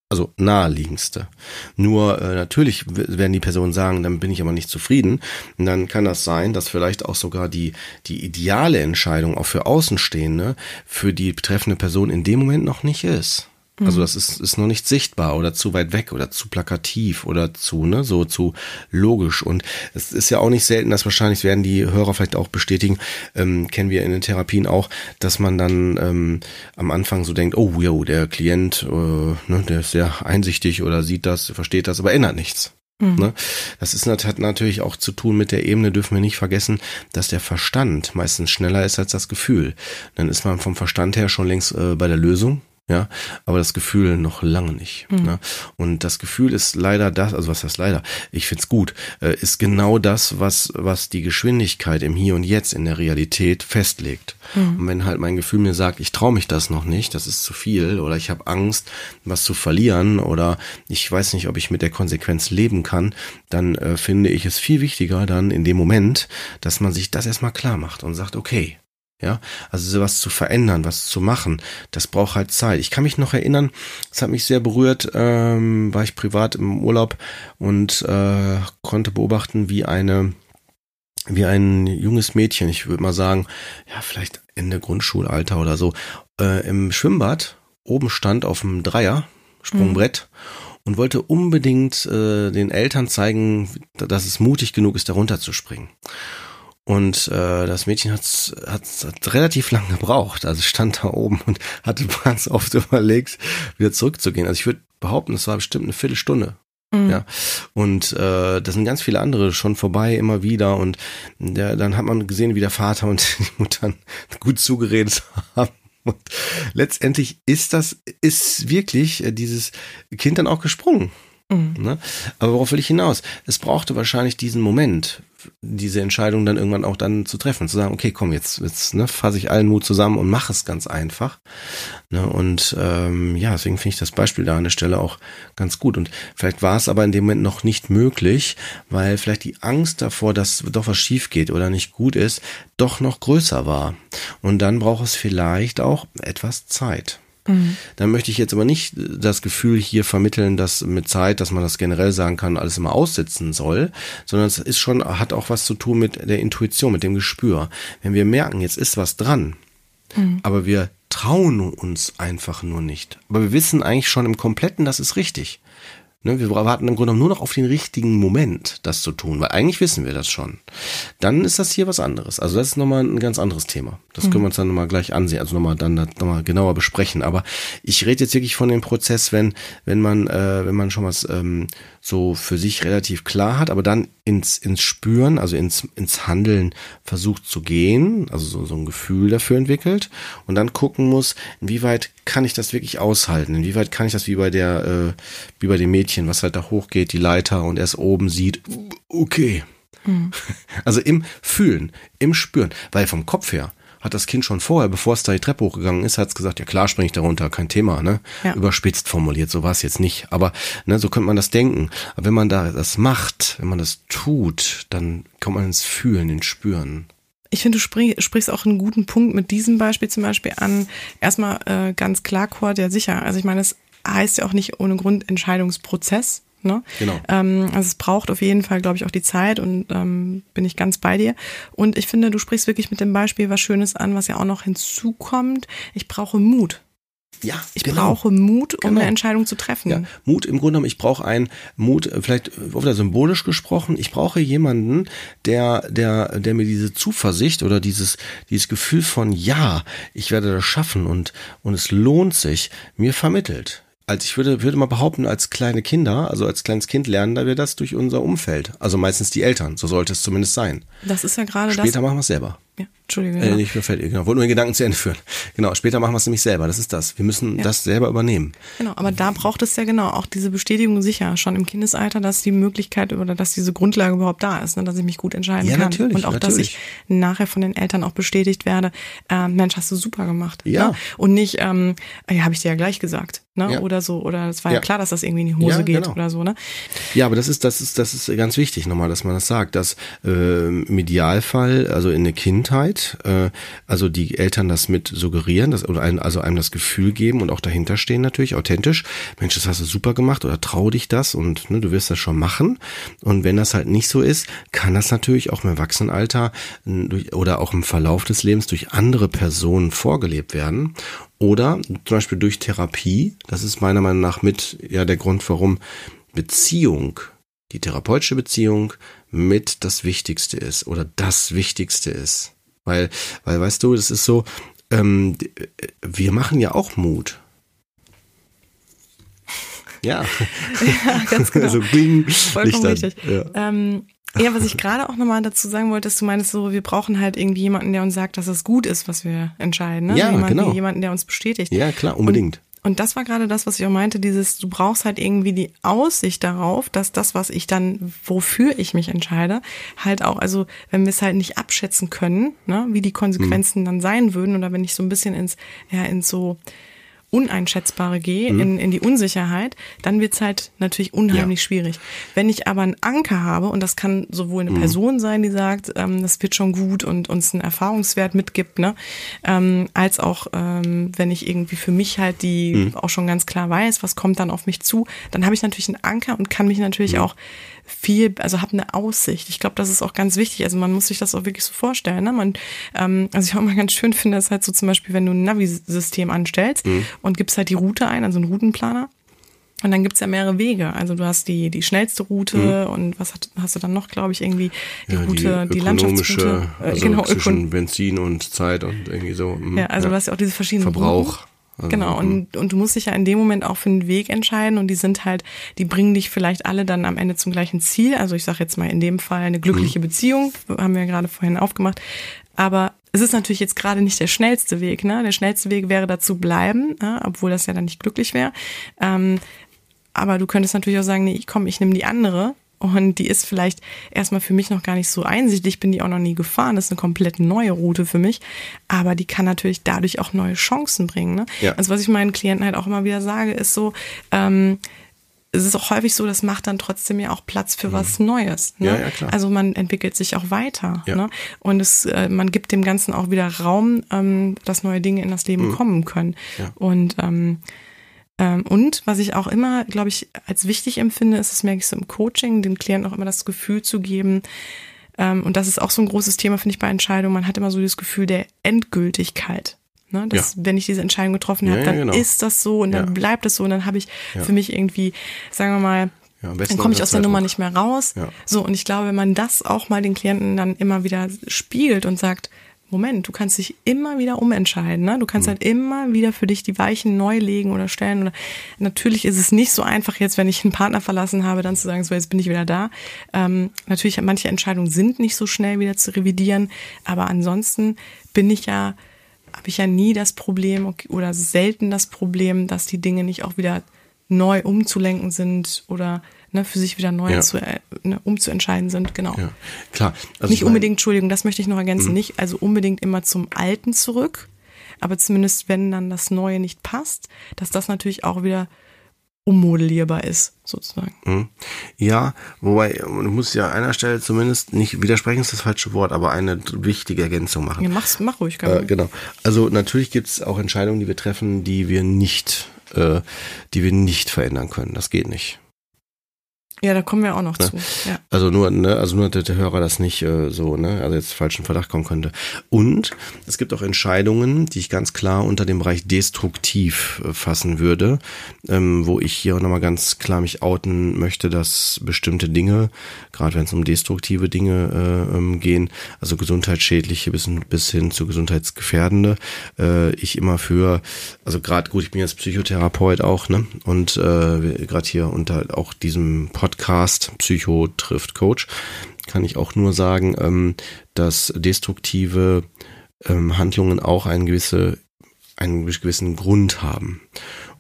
Also naheliegendste. Nur äh, natürlich werden die Personen sagen, dann bin ich aber nicht zufrieden. Und dann kann das sein, dass vielleicht auch sogar die, die ideale Entscheidung auch für Außenstehende für die betreffende Person in dem Moment noch nicht ist. Also mhm. das ist, ist noch nicht sichtbar oder zu weit weg oder zu plakativ oder zu, ne, so zu logisch. Und es ist ja auch nicht selten, dass wahrscheinlich werden die Hörer vielleicht auch bestätigen, ähm, kennen wir in den Therapien auch, dass man dann ähm, am Anfang so denkt, oh, yo, der Klient, äh, ne, der ist sehr einsichtig oder sieht das, versteht das, aber ändert nichts. Mhm. Ne? Das ist, hat natürlich auch zu tun mit der Ebene, dürfen wir nicht vergessen, dass der Verstand meistens schneller ist als das Gefühl. Dann ist man vom Verstand her schon längst äh, bei der Lösung ja, aber das Gefühl noch lange nicht. Mhm. Ne? Und das Gefühl ist leider das, also was heißt leider, ich find's gut, äh, ist genau das, was, was die Geschwindigkeit im Hier und Jetzt in der Realität festlegt. Mhm. Und wenn halt mein Gefühl mir sagt, ich traue mich das noch nicht, das ist zu viel, oder ich habe Angst, was zu verlieren, oder ich weiß nicht, ob ich mit der Konsequenz leben kann, dann äh, finde ich es viel wichtiger dann in dem Moment, dass man sich das erstmal klar macht und sagt, okay, ja, also sowas zu verändern, was zu machen, das braucht halt Zeit. Ich kann mich noch erinnern, es hat mich sehr berührt, ähm, war ich privat im Urlaub und äh, konnte beobachten, wie eine, wie ein junges Mädchen, ich würde mal sagen, ja, vielleicht Ende Grundschulalter oder so, äh, im Schwimmbad oben stand auf dem Dreier, Sprungbrett, mhm. und wollte unbedingt äh, den Eltern zeigen, dass es mutig genug ist, darunter zu springen. Und äh, das Mädchen hat, hat, hat relativ lang gebraucht. Also stand da oben und hatte ganz oft überlegt, wieder zurückzugehen. Also ich würde behaupten, es war bestimmt eine Viertelstunde. Mhm. Ja. Und äh, da sind ganz viele andere schon vorbei, immer wieder. Und der, dann hat man gesehen, wie der Vater und die Mutter gut zugeredet haben. Und letztendlich ist das, ist wirklich äh, dieses Kind dann auch gesprungen. Mhm. Ne? Aber worauf will ich hinaus? Es brauchte wahrscheinlich diesen Moment, diese Entscheidung dann irgendwann auch dann zu treffen, zu sagen, okay, komm, jetzt, jetzt ne, fasse ich allen Mut zusammen und mache es ganz einfach. Ne, und ähm, ja, deswegen finde ich das Beispiel da an der Stelle auch ganz gut. Und vielleicht war es aber in dem Moment noch nicht möglich, weil vielleicht die Angst davor, dass doch was schief geht oder nicht gut ist, doch noch größer war. Und dann braucht es vielleicht auch etwas Zeit. Mhm. Dann möchte ich jetzt aber nicht das Gefühl hier vermitteln, dass mit Zeit, dass man das generell sagen kann, alles immer aussitzen soll, sondern es ist schon, hat auch was zu tun mit der Intuition, mit dem Gespür. Wenn wir merken, jetzt ist was dran, mhm. aber wir trauen uns einfach nur nicht. Aber wir wissen eigentlich schon im Kompletten, das ist richtig. Ne, wir warten im Grunde nur noch auf den richtigen Moment, das zu tun, weil eigentlich wissen wir das schon. Dann ist das hier was anderes. Also das ist nochmal ein ganz anderes Thema. Das mhm. können wir uns dann nochmal gleich ansehen, also nochmal dann nochmal genauer besprechen. Aber ich rede jetzt wirklich von dem Prozess, wenn, wenn man, äh, wenn man schon was ähm, so für sich relativ klar hat, aber dann ins, ins Spüren, also ins, ins Handeln versucht zu gehen, also so, so ein Gefühl dafür entwickelt und dann gucken muss, inwieweit kann ich das wirklich aushalten, inwieweit kann ich das wie bei der, äh, wie bei dem Mädchen, was halt da hochgeht, die Leiter und erst oben sieht, okay. Mhm. Also im Fühlen, im Spüren, weil vom Kopf her hat das Kind schon vorher, bevor es da die Treppe hochgegangen ist, hat es gesagt, ja klar springe ich da runter, kein Thema, ne? Ja. Überspitzt formuliert, so war es jetzt nicht. Aber ne, so könnte man das denken. Aber wenn man da das macht, wenn man das tut, dann kommt man ins Fühlen, ins Spüren. Ich finde, du sprichst auch einen guten Punkt mit diesem Beispiel zum Beispiel an. Erstmal äh, ganz klar, Cord, ja sicher. Also ich meine, es heißt ja auch nicht ohne Grund Entscheidungsprozess. Ne? Genau. Ähm, also es braucht auf jeden Fall, glaube ich, auch die Zeit und ähm, bin ich ganz bei dir. Und ich finde, du sprichst wirklich mit dem Beispiel was Schönes an, was ja auch noch hinzukommt. Ich brauche Mut. Ja, ich genau. brauche Mut, um genau. eine Entscheidung zu treffen. Ja, Mut im Grunde genommen, ich brauche einen Mut, vielleicht wieder symbolisch gesprochen, ich brauche jemanden, der, der, der mir diese Zuversicht oder dieses, dieses Gefühl von ja, ich werde das schaffen und, und es lohnt sich, mir vermittelt als ich würde, würde mal behaupten, als kleine Kinder, also als kleines Kind lernen da wir das durch unser Umfeld. Also meistens die Eltern, so sollte es zumindest sein. Das ist ja gerade das. Später machen wir es selber. Ja, Entschuldigung. Äh, ja. nicht verfällt, genau. Wollte nur den Gedanken zu Ende führen. Genau, später machen wir es nämlich selber. Das ist das. Wir müssen Ja. das selber übernehmen. Genau, aber da braucht es ja genau auch diese Bestätigung sicher schon im Kindesalter, dass die Möglichkeit oder dass diese Grundlage überhaupt da ist, ne, dass ich mich gut entscheiden Ja, kann. natürlich, und auch, dass natürlich. ich nachher von den Eltern auch bestätigt werde, äh, Mensch, hast du super gemacht. Ja. Ne? Und nicht, ähm, ja, habe ich dir ja gleich gesagt. Ne? Ja. Oder so, oder es war ja. Klar, dass das irgendwie in die Hose geht genau. oder so, ne? Ja, aber das ist, das ist, das ist ganz wichtig nochmal, dass man das sagt, dass äh, im Idealfall, also in der Kindheit, äh, also die Eltern das mit suggerieren, dass, oder ein, also einem das Gefühl geben und auch dahinter stehen natürlich, authentisch, Mensch, das hast du super gemacht oder trau dich das und ne, du wirst das schon machen. Und wenn das halt nicht so ist, kann das natürlich auch im Erwachsenenalter oder auch im Verlauf des Lebens durch andere Personen vorgelebt werden. Oder zum Beispiel durch Therapie. Das ist meiner Meinung nach mit ja der Grund, warum Beziehung, die therapeutische Beziehung mit das Wichtigste ist oder das Wichtigste ist. Weil, weil weißt du, das ist so, ähm, wir machen ja auch Mut. Ja, Ja, ganz genau. so kling, Vollkommen richtig. Ja. Ähm, ja, was ich gerade auch nochmal dazu sagen wollte, dass du meinst so, wir brauchen halt irgendwie jemanden, der uns sagt, dass es gut ist, was wir entscheiden. Ne? Ja, jemanden, genau. Jemanden, der uns bestätigt. ja, klar, unbedingt. Und das war gerade das, was ich auch meinte, dieses, du brauchst halt irgendwie die Aussicht darauf, dass das, was ich dann, wofür ich mich entscheide, halt auch, also wenn wir es halt nicht abschätzen können, ne, wie die Konsequenzen dann sein würden, oder wenn ich so ein bisschen ins, ja, ins so Uneinschätzbare gehe, in, in die Unsicherheit, dann wird's halt natürlich unheimlich Ja. schwierig. Wenn ich aber einen Anker habe, und das kann sowohl Mhm. eine Person sein, die sagt, ähm, das wird schon gut und uns einen Erfahrungswert mitgibt, ne, ähm, als auch, ähm, wenn ich irgendwie für mich halt die Mhm. auch schon ganz klar weiß, was kommt dann auf mich zu, dann habe ich natürlich einen Anker und kann mich natürlich Mhm. auch viel, also habe eine Aussicht. Ich glaube, das ist auch ganz wichtig. Also man muss sich das auch wirklich so vorstellen. Ne? Man, ähm, also ich auch mal ganz schön finde, ist halt so zum Beispiel, wenn du ein Navi-System anstellst Mhm. und gibst halt die Route ein, also einen Routenplaner. Und dann gibt's ja mehrere Wege. Also du hast die, die schnellste Route und was hat, hast du dann noch, glaube ich, irgendwie die Mhm. Ja, Route, die, ökonomische, Landschaftsroute. Äh, also genau, zwischen Ökon Benzin und Zeit und irgendwie so. mm, ja, also du hast ja auch diese verschiedenen Verbrauch. Routen. Also, Genau, mm. und, und du musst dich ja in dem Moment auch für einen Weg entscheiden und die sind halt, die bringen dich vielleicht alle dann am Ende zum gleichen Ziel. Also ich sage jetzt mal in dem Fall eine glückliche Beziehung, haben wir ja gerade vorhin aufgemacht. Aber es ist natürlich jetzt gerade nicht der schnellste Weg. Ne? Der schnellste Weg wäre dazu bleiben, ne? obwohl das ja dann nicht glücklich wäre. Ähm, aber du könntest natürlich auch sagen, nee, ich komm, ich nehme die andere. Und die ist vielleicht erstmal für mich noch gar nicht so einsichtig, bin die auch noch nie gefahren. Das ist eine komplett neue Route für mich. Aber die kann natürlich dadurch auch neue Chancen bringen. Ne? Ja. Also was ich meinen Klienten halt auch immer wieder sage, ist so, ähm, es ist auch häufig so, das macht dann trotzdem ja auch Platz für was Neues. Ne? Mhm. Ja, ja, klar. Also man entwickelt sich auch weiter. Ja. Ne? Und es, äh, man gibt dem Ganzen auch wieder Raum, ähm, dass neue Dinge in das Leben kommen können. Mhm. Ja. Und ähm, und was ich auch immer, glaube ich, als wichtig empfinde, ist, das merke ich so im Coaching, dem Klienten auch immer das Gefühl zu geben, ähm, und das ist auch so ein großes Thema, finde ich, bei Entscheidungen, man hat immer so das Gefühl der Endgültigkeit. Ne? Dass, wenn ich diese Entscheidung getroffen habe, Ja, ja, dann genau. ist das so und dann Ja. bleibt es so und dann habe ich Ja. für mich irgendwie, sagen wir mal, Ja, dann komme ich aus der Nummer nicht mehr raus. Ja. So, und ich glaube, wenn man das auch mal den Klienten dann immer wieder spiegelt und sagt, Moment, du kannst dich immer wieder umentscheiden, ne? Du Mhm. kannst halt immer wieder für dich die Weichen neu legen oder stellen. Oder natürlich ist es nicht so einfach jetzt, wenn ich einen Partner verlassen habe, dann zu sagen, so jetzt bin ich wieder da. Ähm, natürlich, manche Entscheidungen sind nicht so schnell wieder zu revidieren, aber ansonsten bin ich ja, habe ich ja nie das Problem oder selten das Problem, dass die Dinge nicht auch wieder neu umzulenken sind oder ne, für sich wieder neu Ja. zu, äh, ne, umzuentscheiden sind, genau. Ja, klar. Also nicht unbedingt, Entschuldigung, das möchte ich noch ergänzen, nicht also unbedingt immer zum Alten zurück, aber zumindest wenn dann das Neue nicht passt, dass das natürlich auch wieder ummodellierbar ist, sozusagen. Mhm. Ja, wobei, du musst ja an einer Stelle zumindest nicht widersprechen, ist das falsche Wort, aber eine wichtige Ergänzung machen. Ja, mach's, mach ruhig, Äh, Gabriel. genau. Also natürlich gibt es auch Entscheidungen, die wir treffen, die wir nicht, äh, die wir nicht verändern können. Das geht nicht. Ja, da kommen wir auch noch Ne? zu. Ja. Also nur, ne, also nur, dass der Hörer das nicht äh, so, ne, also jetzt falschen Verdacht kommen könnte. Und es gibt auch Entscheidungen, die ich ganz klar unter dem Bereich destruktiv äh, fassen würde, ähm, wo ich hier auch nochmal ganz klar mich outen möchte, dass bestimmte Dinge, gerade wenn es um destruktive Dinge äh, ähm, gehen, also gesundheitsschädliche bis, bis hin zu gesundheitsgefährdende, äh, ich immer für, also gerade gut, ich bin jetzt Psychotherapeut auch, ne, und äh, gerade hier unter auch diesem Podcast Podcast Psycho trifft Coach kann ich auch nur sagen, ähm, dass destruktive ähm, Handlungen auch eine gewisse, einen gewissen Grund haben.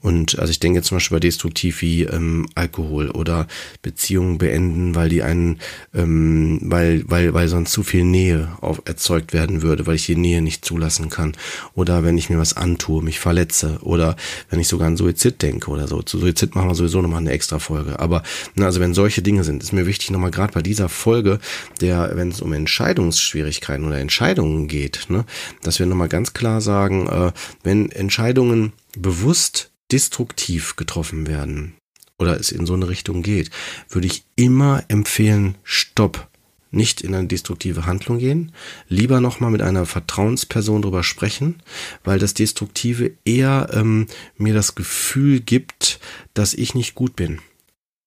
Und also ich denke jetzt zum Beispiel bei destruktiv wie ähm, Alkohol oder Beziehungen beenden, weil die einen, ähm, weil, weil, weil sonst zu viel Nähe auf, erzeugt werden würde, weil ich die Nähe nicht zulassen kann. Oder wenn ich mir was antue, mich verletze. Oder wenn ich sogar an Suizid denke oder so. Zu Suizid machen wir sowieso nochmal eine extra Folge. Aber na, also wenn solche Dinge sind, ist mir wichtig nochmal gerade bei dieser Folge, der, wenn es um Entscheidungsschwierigkeiten oder Entscheidungen geht, ne, dass wir nochmal ganz klar sagen, äh, wenn Entscheidungen bewusst destruktiv getroffen werden oder es in so eine Richtung geht, würde ich immer empfehlen, stopp. Nicht in eine destruktive Handlung gehen, lieber nochmal mit einer Vertrauensperson drüber sprechen, weil das Destruktive eher ähm, mir das Gefühl gibt, dass ich nicht gut bin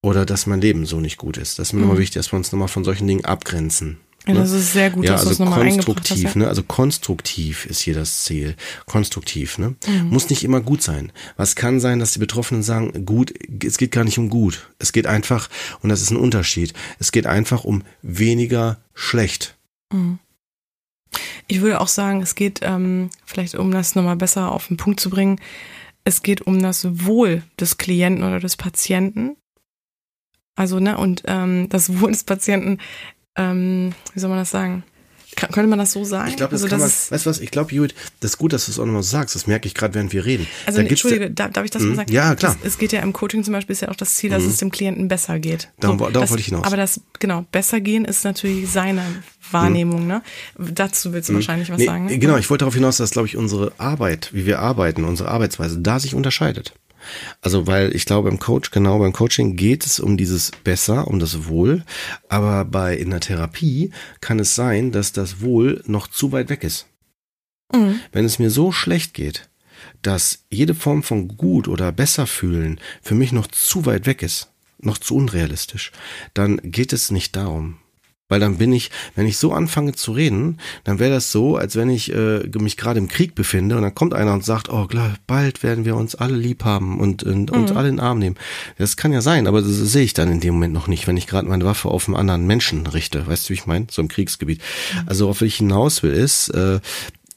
oder dass mein Leben so nicht gut ist. Das ist mir mhm. nochmal wichtig, dass wir uns nochmal von solchen Dingen abgrenzen. Ja, das ist sehr gut, ja, dass also du es nochmal konstruktiv, hast. ne? Also konstruktiv ist hier das Ziel. Konstruktiv, ne? Mhm. Muss nicht immer gut sein. Was kann sein, dass die Betroffenen sagen, gut, es geht gar nicht um gut. Es geht einfach, und das ist ein Unterschied, es geht einfach um weniger schlecht. Mhm. Ich würde auch sagen, es geht, ähm, vielleicht um das nochmal besser auf den Punkt zu bringen, es geht um das Wohl des Klienten oder des Patienten. Also, ne, und ähm, das Wohl des Patienten ähm, wie soll man das sagen? Kann, könnte man das so sagen? Ich glaube, das also, kann man, weißt du was, ich glaube, Judith, das ist gut, dass du es auch nochmal sagst, das merke ich gerade, während wir reden. Also, da Entschuldige, darf, darf ich das mal sagen? Ja, klar. Das, es geht ja im Coaching zum Beispiel, ist ja auch das Ziel, dass mhm. es dem Klienten besser geht. Darauf, so, darauf das, wollte ich hinaus. Aber das, genau, besser gehen ist natürlich seine Wahrnehmung, mhm. ne? Dazu willst du mhm. wahrscheinlich was nee, sagen. Ne? Genau, ich wollte darauf hinaus, dass, glaube ich, unsere Arbeit, wie wir arbeiten, unsere Arbeitsweise, da sich unterscheidet. Also, weil ich glaube, im Coach, genau beim Coaching geht es um dieses Besser, um das Wohl. Aber bei in der Therapie kann es sein, dass das Wohl noch zu weit weg ist. Mhm. Wenn es mir so schlecht geht, dass jede Form von gut oder besser fühlen für mich noch zu weit weg ist, noch zu unrealistisch, dann geht es nicht darum. Weil dann bin ich, wenn ich so anfange zu reden, dann wäre das so, als wenn ich äh, mich gerade im Krieg befinde und dann kommt einer und sagt, oh bald werden wir uns alle lieb haben und, und, mhm. und alle in den Arm nehmen. Das kann ja sein, aber das sehe ich dann in dem Moment noch nicht, wenn ich gerade meine Waffe auf einen anderen Menschen richte. Weißt du, wie ich meine? So im Kriegsgebiet. Mhm. Also, worauf ich hinaus will, ist, äh,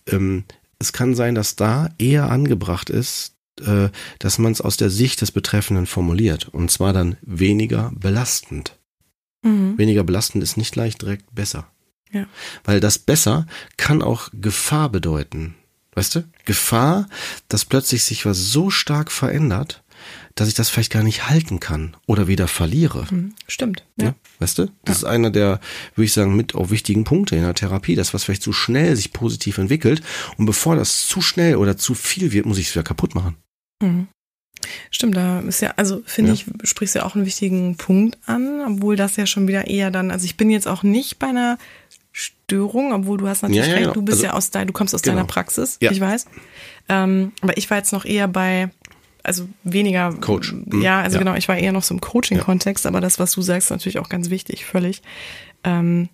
ähm, es kann sein, dass da eher angebracht ist, äh, dass man es aus der Sicht des Betreffenden formuliert. Und zwar dann weniger belastend. Mhm. Weniger belastend ist nicht gleich direkt besser. Ja. Weil das besser kann auch Gefahr bedeuten. Weißt du? Gefahr, dass plötzlich sich was so stark verändert, dass ich das vielleicht gar nicht halten kann oder wieder verliere. Mhm. Stimmt. Ja. ja. Weißt du? Das ja. ist einer der, würde ich sagen, mit auch wichtigen Punkte in der Therapie, das was vielleicht zu schnell sich positiv entwickelt und bevor das zu schnell oder zu viel wird, muss ich es wieder kaputt machen. Mhm. Stimmt, da ist ja, also finde ja. ich, sprichst du ja auch einen wichtigen Punkt an, obwohl das ja schon wieder eher dann, also ich bin jetzt auch nicht bei einer Störung, obwohl du hast natürlich ja, recht, du bist also, ja aus deiner, du kommst aus genau. deiner Praxis, ich weiß. Ähm, aber ich war jetzt noch eher bei, also weniger Coach. Mhm. Ja, also genau, ich war eher noch so im Coaching-Kontext, aber das, was du sagst, ist natürlich auch ganz wichtig, völlig. Ähm,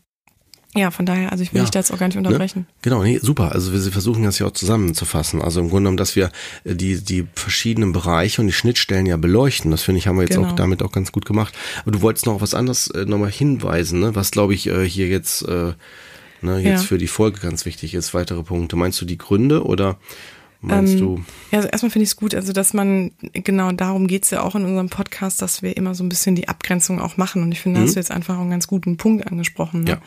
ja, von daher, also ich will ja, dich da jetzt auch gar nicht unterbrechen. Ne? Genau, nee, super. Also wir versuchen das ja auch zusammenzufassen. Also im Grunde genommen, dass wir äh, die, die verschiedenen Bereiche und die Schnittstellen ja beleuchten. Das finde ich, haben wir jetzt genau. auch damit auch ganz gut gemacht. Aber du wolltest noch was anderes äh, nochmal hinweisen, ne? was glaube ich äh, hier jetzt, äh, ne, jetzt ja. für die Folge ganz wichtig ist. Weitere Punkte. Meinst du die Gründe oder meinst ähm, du? Ja, also erstmal finde ich es gut, also dass man, genau darum geht's ja auch in unserem Podcast, dass wir immer so ein bisschen die Abgrenzung auch machen. Und ich finde, da hast mhm. du jetzt einfach einen ganz guten Punkt angesprochen. Ne?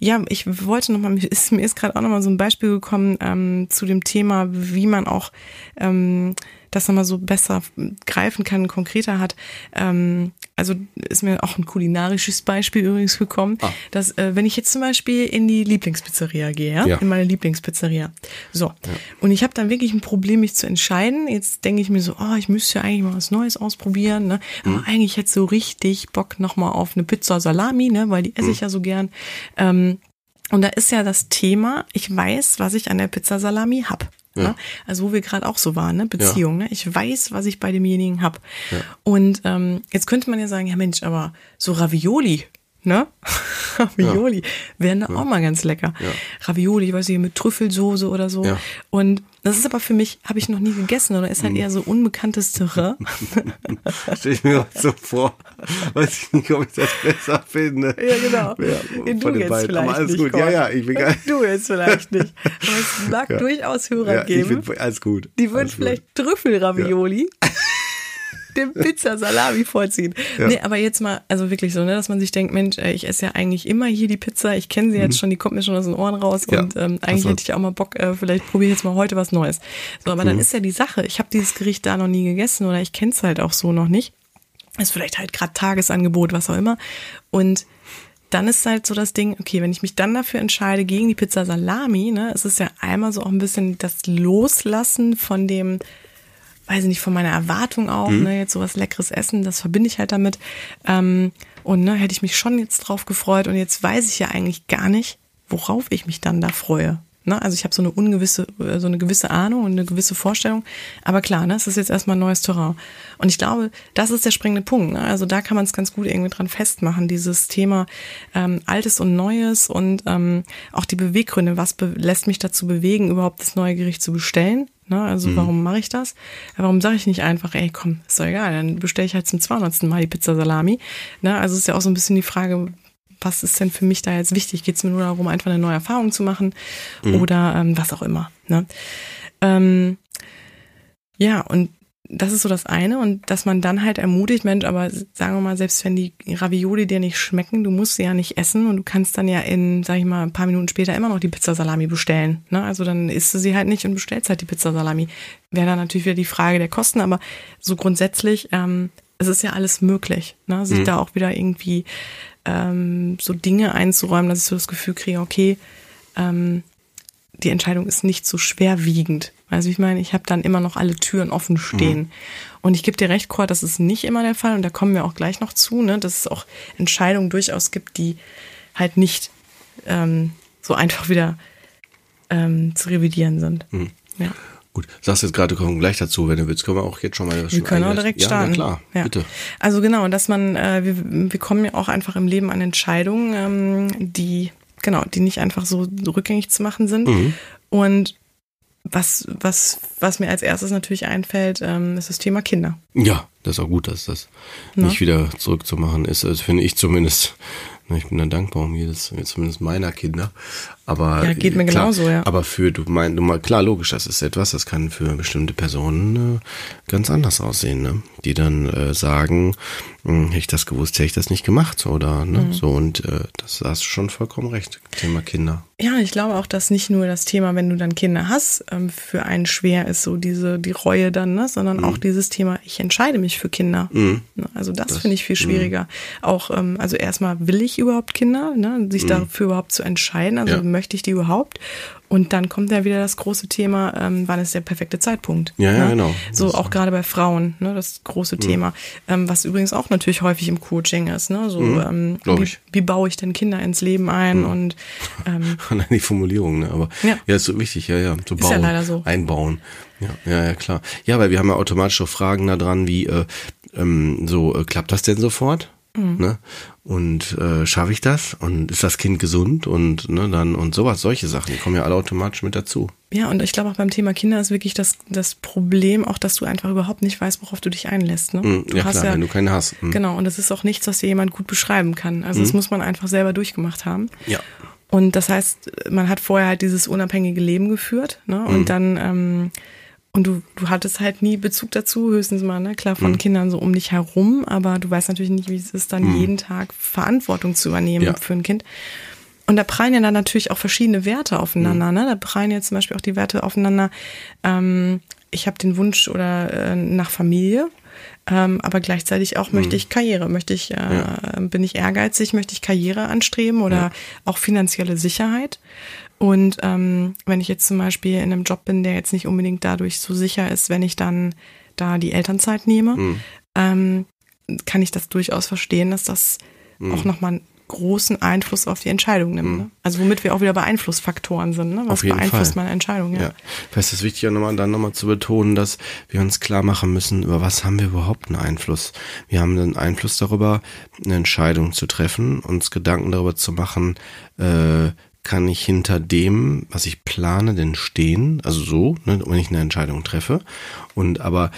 Ja. ja, ich wollte nochmal, mir ist, mir ist gerade auch nochmal so ein Beispiel gekommen ähm, zu dem Thema, wie man auch ähm, das nochmal so besser greifen kann, konkreter hat. Ähm, also ist mir auch ein kulinarisches Beispiel übrigens gekommen, ah. dass äh, wenn ich jetzt zum Beispiel in die Lieblingspizzeria gehe, ja, ja. in meine Lieblingspizzeria, so, ja. und ich habe dann wirklich ein Problem, mich zu entscheiden. Jetzt denke ich mir so, oh, ich müsste ja eigentlich mal was Neues ausprobieren, ne? Aber mhm. eigentlich hätte so richtig Bock nochmal auf eine Pizza Salami, ne? Weil die esse ich mhm. ja so gern. Ähm, und da ist ja das Thema, ich weiß, was ich an der Pizza Salami hab. Ja. Ne? Also wo wir gerade auch so waren, ne? Beziehung. Ja. Ne? Ich weiß, was ich bei demjenigen hab. Ja. Und ähm, jetzt könnte man ja sagen, ja Mensch, aber so Ravioli, ne? Ravioli wären da auch mal ganz lecker. Ja. Ravioli, ich weiß nicht, mit Trüffelsoße oder so. Ja. Und das ist aber für mich, habe ich noch nie gegessen oder ist Mhm. halt eher so unbekanntes Terrain. Stell ich mir so vor. Weiß ich nicht, ob ich das besser finde. Ja, genau. Ja, von du jetzt beiden. vielleicht Aber alles nicht, gut. Ja, Gott. ja, ich bin geil. Du jetzt vielleicht nicht. Aber es mag Ja. durchaus Hörer Ja, ich geben, bin, alles gut. die würden alles vielleicht Trüffelravioli dem Pizza Salami vorziehen. Ja. Nee, aber jetzt mal, also wirklich so, ne, dass man sich denkt, Mensch, ich esse ja eigentlich immer hier die Pizza, ich kenne sie jetzt schon, die kommt mir schon aus den Ohren raus Mhm. Ja. und ähm, eigentlich so. hätte ich auch mal Bock, äh, vielleicht probiere ich jetzt mal heute was Neues. So, aber Mhm. dann ist ja die Sache, ich habe dieses Gericht da noch nie gegessen oder ich kenne es halt auch so noch nicht. Ist vielleicht halt gerade Tagesangebot, was auch immer. Und dann ist halt so das Ding, okay, wenn ich mich dann dafür entscheide gegen die Pizza Salami, ne, es ist ja einmal so auch ein bisschen das Loslassen von dem, weiß ich nicht, von meiner Erwartung auch, ne, jetzt sowas leckeres Essen, das verbinde ich halt damit. Ähm, und ne, hätte ich mich schon jetzt drauf gefreut und jetzt weiß ich ja eigentlich gar nicht, worauf ich mich dann da freue. Ne? Also ich habe so eine ungewisse, äh, so eine gewisse Ahnung und eine gewisse Vorstellung. Aber klar, ne, es ist jetzt erstmal ein neues Terrain. Und ich glaube, das ist der springende Punkt. Ne? Also da kann man es ganz gut irgendwie dran festmachen, dieses Thema ähm, Altes und Neues und ähm, auch die Beweggründe, was be lässt mich dazu bewegen, überhaupt das neue Gericht zu bestellen. Ne? Also warum mache ich das? Warum sage ich nicht einfach, ey komm, ist doch egal, dann bestelle ich halt zum 200. Mal die Pizza Salami. Ne? Also es ist ja auch so ein bisschen die Frage, was ist denn für mich da jetzt wichtig? Geht es mir nur darum, einfach eine neue Erfahrung zu machen oder ähm, was auch immer. Ne? Ähm, ja, und das ist so das eine und dass man dann halt ermutigt, Mensch, aber sagen wir mal, selbst wenn die Ravioli dir nicht schmecken, du musst sie ja nicht essen und du kannst dann ja in, sag ich mal, ein paar Minuten später immer noch die Pizza Salami bestellen. Ne? Also dann isst du sie halt nicht und bestellst halt die Pizza Salami. Wäre dann natürlich wieder die Frage der Kosten, aber so grundsätzlich, ähm, es ist ja alles möglich, ne? sich da auch wieder irgendwie ähm, so Dinge einzuräumen, dass ich so das Gefühl kriege, okay, ähm, die Entscheidung ist nicht so schwerwiegend. Also ich meine, ich habe dann immer noch alle Türen offen stehen. Und ich gebe dir recht, Cor, das ist nicht immer der Fall und da kommen wir auch gleich noch zu, ne, dass es auch Entscheidungen durchaus gibt, die halt nicht ähm, so einfach wieder ähm, zu revidieren sind. Ja. Gut, sagst jetzt gerade, kommen gleich dazu, wenn du willst, können wir auch jetzt schon mal. Wir können auch direkt ja, starten. Ja, klar, Ja. bitte. Also genau, dass man, äh, wir, wir kommen ja auch einfach im Leben an Entscheidungen, ähm, die, genau, die nicht einfach so rückgängig zu machen sind. Mhm. Und was, was, was mir als erstes natürlich einfällt, ähm, ist das Thema Kinder. Ja, das ist auch gut, dass das Ne? nicht wieder zurückzumachen ist. Also finde ich zumindest. Ich bin dann dankbar um jedes, zumindest meiner Kinder. Aber Ja, geht mir klar, genauso, ja. Aber für du meinst, du mal klar, logisch, das ist etwas, das kann für bestimmte Personen äh, ganz anders aussehen, ne? Die dann äh, sagen, hm, hätte ich das gewusst, hätte ich das nicht gemacht oder ne? Mhm. so und äh, das hast du schon vollkommen recht. Thema Kinder. Ja, ich glaube auch, dass nicht nur das Thema, wenn du dann Kinder hast, ähm, für einen schwer ist, so diese, die Reue dann, ne, sondern Mhm. auch dieses Thema, ich entscheide mich für Kinder. Ne, Also das, finde ich viel schwieriger. Auch, ähm, also erstmal will ich überhaupt Kinder, ne, sich dafür überhaupt zu entscheiden, also Mhm. Ja. Möchte ich die überhaupt? Und dann kommt ja wieder das große Thema, ähm, wann ist der perfekte Zeitpunkt? Ja, ja, ne? genau. So Das- Mhm. auch gerade bei Frauen, ne, das große Thema, ähm, was übrigens auch natürlich häufig im Coaching ist, ne, so ähm, Glaub wie, wie baue ich denn Kinder ins Leben ein und ähm, Nein, die Formulierung, ne? Aber Ja. ja, ist so wichtig, ja, ja. So Ist ja bauen, leider so. einbauen. Ja, ja, ja, klar. Ja, weil wir haben ja automatisch auch Fragen da dran, wie äh, ähm, so, äh, klappt das denn sofort? Mhm. Ne? Und äh, schaffe ich das? Und ist das Kind gesund? Und ne, dann und sowas, solche Sachen, die kommen ja alle automatisch mit dazu. Ja, und ich glaube auch beim Thema Kinder ist wirklich das, das Problem auch, dass du einfach überhaupt nicht weißt, worauf du dich einlässt. Ne? Mhm, du ja, klar, wenn du keine hast. Mhm. Genau, und das ist auch nichts, was dir jemand gut beschreiben kann. Also das muss man einfach selber durchgemacht haben. Ja. Und das heißt, man hat vorher halt dieses unabhängige Leben geführt, ne? Und dann, ähm, und du, du hattest halt nie Bezug dazu, höchstens mal, ne, klar, von Kindern so um dich herum, aber du weißt natürlich nicht, wie es ist, dann jeden Tag Verantwortung zu übernehmen Ja. für ein Kind. Und da prallen ja dann natürlich auch verschiedene Werte aufeinander. Mhm. Ne? Da prallen jetzt zum Beispiel auch die Werte aufeinander. Ähm, ich habe den Wunsch oder äh, nach Familie, ähm, aber gleichzeitig auch möchte ich Karriere, möchte ich, äh, Mhm. Ja. bin ich ehrgeizig, möchte ich Karriere anstreben oder Ja. auch finanzielle Sicherheit. Und ähm, wenn ich jetzt zum Beispiel in einem Job bin, der jetzt nicht unbedingt dadurch so sicher ist, wenn ich dann da die Elternzeit nehme, Mhm. ähm, kann ich das durchaus verstehen, dass das Mhm. auch nochmal ein großen Einfluss auf die Entscheidung nimmt. Mhm. Ne? Also womit wir auch wieder bei Einflussfaktoren sind. Ne? Was beeinflusst Fall. meine Entscheidung? Ja. ja. Vielleicht ist es wichtig, nochmal, dann nochmal zu betonen, dass wir uns klar machen müssen, über was haben wir überhaupt einen Einfluss. Wir haben einen Einfluss darüber, eine Entscheidung zu treffen, uns Gedanken darüber zu machen, äh, kann ich hinter dem, was ich plane, denn stehen, also so, ne, wenn ich eine Entscheidung treffe. Und aber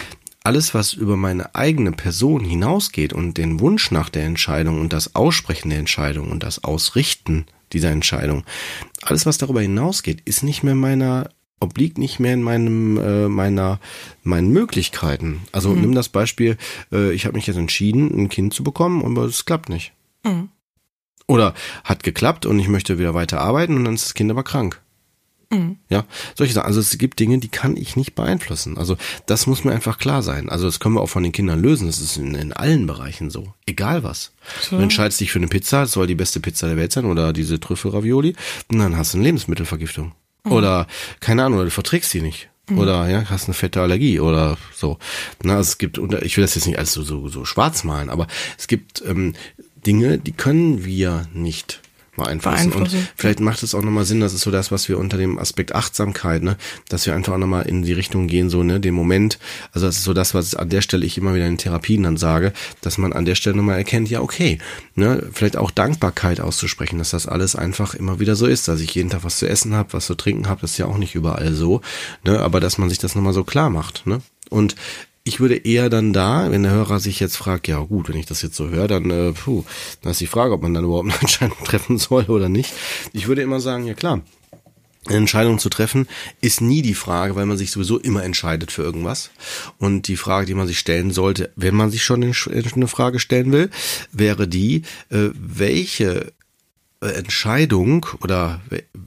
alles, was über meine eigene Person hinausgeht und den Wunsch nach der Entscheidung und das Aussprechen der Entscheidung und das Ausrichten dieser Entscheidung, alles, was darüber hinausgeht, ist nicht mehr meiner obliegt nicht mehr in meinem äh, meiner meinen Möglichkeiten. Also mhm. nimm das Beispiel, äh, ich habe mich jetzt entschieden, ein Kind zu bekommen, aber es klappt nicht. Mhm. Oder hat geklappt und ich möchte wieder weiter arbeiten und dann ist das Kind aber krank. Mhm. Ja, solche Sachen. Also es gibt Dinge, die kann ich nicht beeinflussen. Also das muss mir einfach klar sein. Also das können wir auch von den Kindern lösen. Das ist in, in allen Bereichen so. Egal was. So. Du entscheidest dich für eine Pizza, das soll die beste Pizza der Welt sein oder diese Trüffelravioli und dann hast du eine Lebensmittelvergiftung. Mhm. Oder, keine Ahnung, oder du verträgst sie nicht. Mhm. Oder ja, hast eine fette Allergie oder so. Na, also es gibt, ich will das jetzt nicht alles so, so, so schwarz malen, aber es gibt ähm, Dinge, die können wir nicht beeinflussen. beeinflussen. Und vielleicht macht es auch nochmal Sinn, das ist so das, was wir unter dem Aspekt Achtsamkeit, ne, dass wir einfach auch nochmal in die Richtung gehen, so, ne, den Moment, also das ist so das, was an der Stelle ich immer wieder in Therapien dann sage, dass man an der Stelle nochmal erkennt, ja, okay, ne, vielleicht auch Dankbarkeit auszusprechen, dass das alles einfach immer wieder so ist, dass ich jeden Tag was zu essen habe, was zu trinken habe, das ist ja auch nicht überall so, ne, aber dass man sich das nochmal so klar macht, ne. Und ich würde eher dann da, wenn der Hörer sich jetzt fragt, ja gut, wenn ich das jetzt so höre, dann, äh, puh, dann ist die Frage, ob man dann überhaupt eine Entscheidung treffen soll oder nicht. Ich würde immer sagen, ja klar, eine Entscheidung zu treffen ist nie die Frage, weil man sich sowieso immer entscheidet für irgendwas. Und die Frage, die man sich stellen sollte, wenn man sich schon eine Frage stellen will, wäre die, äh, welche äh, Entscheidung oder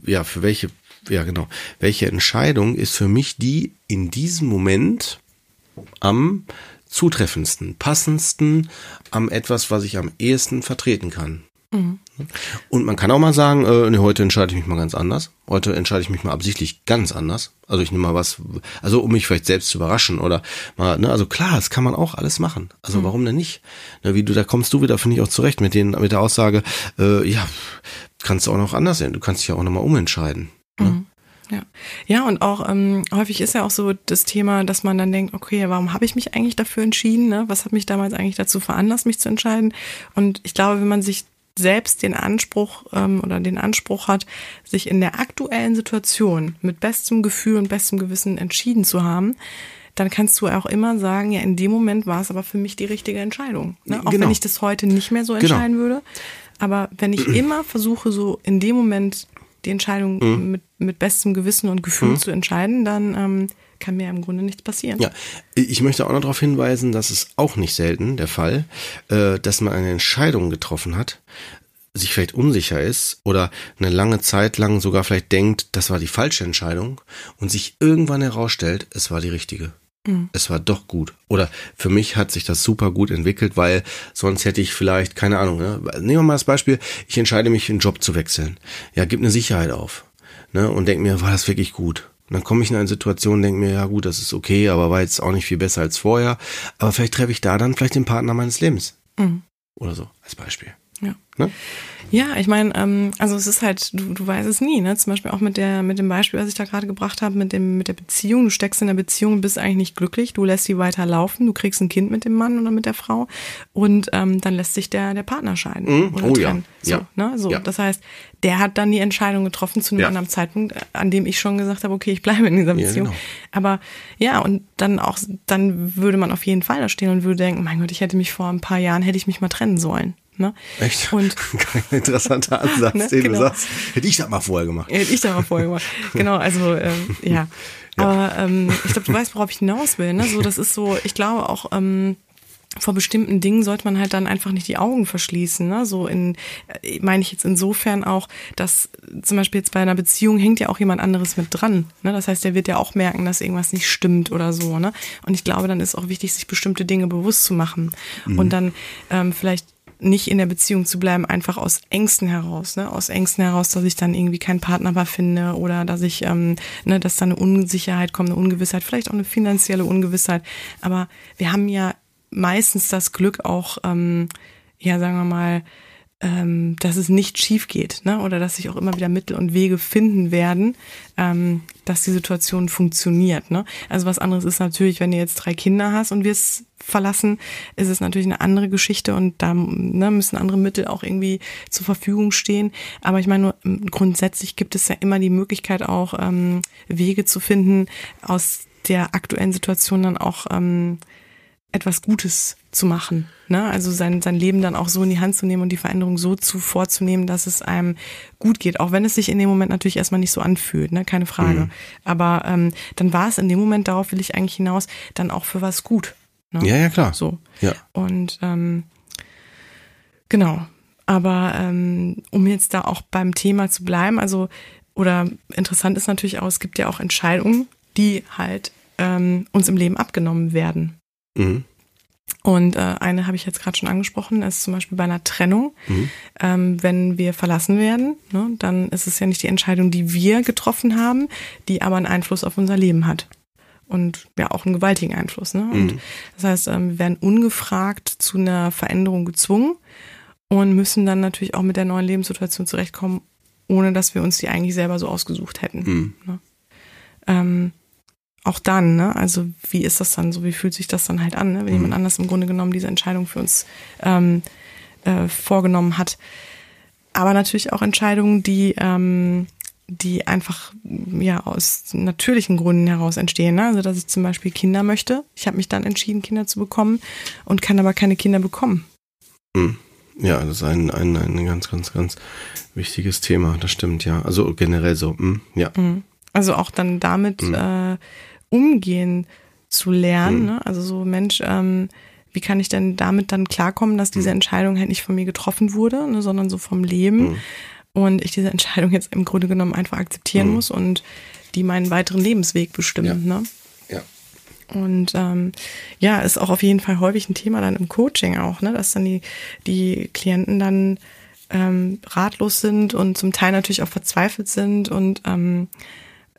ja, für welche, ja genau, welche Entscheidung ist für mich die in diesem Moment am zutreffendsten, passendsten, am etwas, was ich am ehesten vertreten kann. Mhm. Und man kann auch mal sagen, äh, nee, heute entscheide ich mich mal ganz anders. Heute entscheide ich mich mal absichtlich ganz anders. Also ich nehme mal was, also um mich vielleicht selbst zu überraschen oder mal, ne, also klar, das kann man auch alles machen. Also mhm. warum denn nicht? Ne, wie du, da kommst du wieder, finde ich auch zurecht mit den, mit der Aussage, äh, ja, kannst du auch noch anders sehen. Du kannst dich ja auch nochmal umentscheiden. Ne? Ja, ja und auch ähm, häufig ist ja auch so das Thema, dass man dann denkt, okay, warum habe ich mich eigentlich dafür entschieden? Ne? Was hat mich damals eigentlich dazu veranlasst, mich zu entscheiden? Und ich glaube, wenn man sich selbst den Anspruch ähm, oder den Anspruch hat, sich in der aktuellen Situation mit bestem Gefühl und bestem Gewissen entschieden zu haben, dann kannst du auch immer sagen, ja, in dem Moment war es aber für mich die richtige Entscheidung. Ne? Auch genau. wenn ich das heute nicht mehr so genau. entscheiden genau. würde. Aber wenn ich immer versuche, so in dem Moment die Entscheidung mhm. mit, mit bestem Gewissen und Gefühl mhm. zu entscheiden, dann ähm, kann mir im Grunde nichts passieren. Ja, ich möchte auch noch darauf hinweisen, dass es auch nicht selten der Fall, äh, dass man eine Entscheidung getroffen hat, sich vielleicht unsicher ist oder eine lange Zeit lang sogar vielleicht denkt, das war die falsche Entscheidung und sich irgendwann herausstellt, es war die richtige. Mhm. Es war doch gut. Oder für mich hat sich das super gut entwickelt, weil sonst hätte ich vielleicht, keine Ahnung, ne? nehmen wir mal das Beispiel, ich entscheide mich, einen Job zu wechseln. Ja, gib eine Sicherheit auf. Ne? Und denk mir, war das wirklich gut? Und dann komme ich in eine Situation und denke mir, ja gut, das ist okay, aber war jetzt auch nicht viel besser als vorher. Aber vielleicht treffe ich da dann vielleicht den Partner meines Lebens. Mhm. Oder so, als Beispiel. Ja. Ne? Ja, ich meine, ähm, also es ist halt, du, du weißt es nie, ne? Zum Beispiel auch mit der, mit dem Beispiel, was ich da gerade gebracht habe, mit dem, mit der Beziehung. Du steckst in der Beziehung, bist eigentlich nicht glücklich, du lässt sie weiter laufen, du kriegst ein Kind mit dem Mann oder mit der Frau und ähm, dann lässt sich der, der Partner scheiden. Mhm. oh trennen. ja. So, ja. Ne? so, ja. das heißt, der hat dann die Entscheidung getroffen zu einem ja. anderen Zeitpunkt, an dem ich schon gesagt habe, okay, ich bleibe in dieser Beziehung. Ja, genau. Aber ja, und dann auch, dann würde man auf jeden Fall da stehen und würde denken, mein Gott, ich hätte mich vor ein paar Jahren, hätte ich mich mal trennen sollen. Ne? Echt? Und Kein interessanter Ansatz, ne? den genau. du sagst. Hätte ich das mal vorher gemacht. Hätte ich das mal vorher gemacht. genau, also ähm, ja. ja. Aber ähm, ich glaube, du weißt, worauf ich hinaus will. Ne? So, das ist so, ich glaube auch, ähm, vor bestimmten Dingen sollte man halt dann einfach nicht die Augen verschließen. Ne? So in, äh, meine ich jetzt insofern auch, dass zum Beispiel jetzt bei einer Beziehung hängt ja auch jemand anderes mit dran. Ne? Das heißt, der wird ja auch merken, dass irgendwas nicht stimmt oder so. Ne? Und ich glaube, dann ist auch wichtig, sich bestimmte Dinge bewusst zu machen mhm. und dann ähm, vielleicht nicht in der Beziehung zu bleiben, einfach aus Ängsten heraus, ne? Aus Ängsten heraus, dass ich dann irgendwie keinen Partner mehr finde oder dass ich, ähm, ne, dass da eine Unsicherheit kommt, eine Ungewissheit, vielleicht auch eine finanzielle Ungewissheit. Aber wir haben ja meistens das Glück auch, ähm, ja, sagen wir mal, ähm, dass es nicht schief geht, ne? Oder dass sich auch immer wieder Mittel und Wege finden werden, ähm, dass die Situation funktioniert, ne? Also was anderes ist natürlich, wenn du jetzt drei Kinder hast und wirst verlassen, ist es natürlich eine andere Geschichte und da ne, müssen andere Mittel auch irgendwie zur Verfügung stehen. Aber ich meine, nur, ähm, grundsätzlich gibt es ja immer die Möglichkeit auch ähm, Wege zu finden, aus der aktuellen Situation dann auch ähm, etwas Gutes zu machen. Ne? Also sein, sein Leben dann auch so in die Hand zu nehmen und die Veränderung so zu vorzunehmen, dass es einem gut geht. Auch wenn es sich in dem Moment natürlich erstmal nicht so anfühlt, ne? keine Frage. Mhm. Aber ähm, dann war es in dem Moment, darauf will ich eigentlich hinaus, dann auch für was gut. Ne? Ja, ja, klar. So. Ja. Und ähm, genau. Aber ähm, um jetzt da auch beim Thema zu bleiben, also oder interessant ist natürlich auch, es gibt ja auch Entscheidungen, die halt ähm, uns im Leben abgenommen werden. Mhm. Und äh, eine habe ich jetzt gerade schon angesprochen, ist zum Beispiel bei einer Trennung. Mhm. Ähm, wenn wir verlassen werden, ne, dann ist es ja nicht die Entscheidung, die wir getroffen haben, die aber einen Einfluss auf unser Leben hat. Und ja, auch einen gewaltigen Einfluss. Ne? Und mhm. das heißt, ähm, wir werden ungefragt zu einer Veränderung gezwungen und müssen dann natürlich auch mit der neuen Lebenssituation zurechtkommen, ohne dass wir uns die eigentlich selber so ausgesucht hätten. Mhm. Ne? Ähm, auch dann, ne? Also wie ist das dann so? Wie fühlt sich das dann halt an, ne? wenn mhm. jemand anders im Grunde genommen diese Entscheidung für uns ähm, äh, vorgenommen hat? Aber natürlich auch Entscheidungen, die ähm, die einfach ja aus natürlichen Gründen heraus entstehen. Ne? Also dass ich zum Beispiel Kinder möchte. Ich habe mich dann entschieden, Kinder zu bekommen und kann aber keine Kinder bekommen. Mhm. Ja, das ist ein, ein, ein ganz, ganz, ganz wichtiges Thema. Das stimmt, ja. Also generell so, mhm. ja. Mhm. Also auch dann damit mhm. äh, umgehen zu lernen. Mhm. Ne? Also so, Mensch, ähm, wie kann ich denn damit dann klarkommen, dass diese mhm. Entscheidung halt nicht von mir getroffen wurde, ne, sondern so vom Leben. Mhm. Und ich diese Entscheidung jetzt im Grunde genommen einfach akzeptieren mhm. muss und die meinen weiteren Lebensweg bestimmen. Ja. Ne? ja. Und ähm, ja, ist auch auf jeden Fall häufig ein Thema dann im Coaching auch, ne, dass dann die, die Klienten dann ähm, ratlos sind und zum Teil natürlich auch verzweifelt sind und ähm,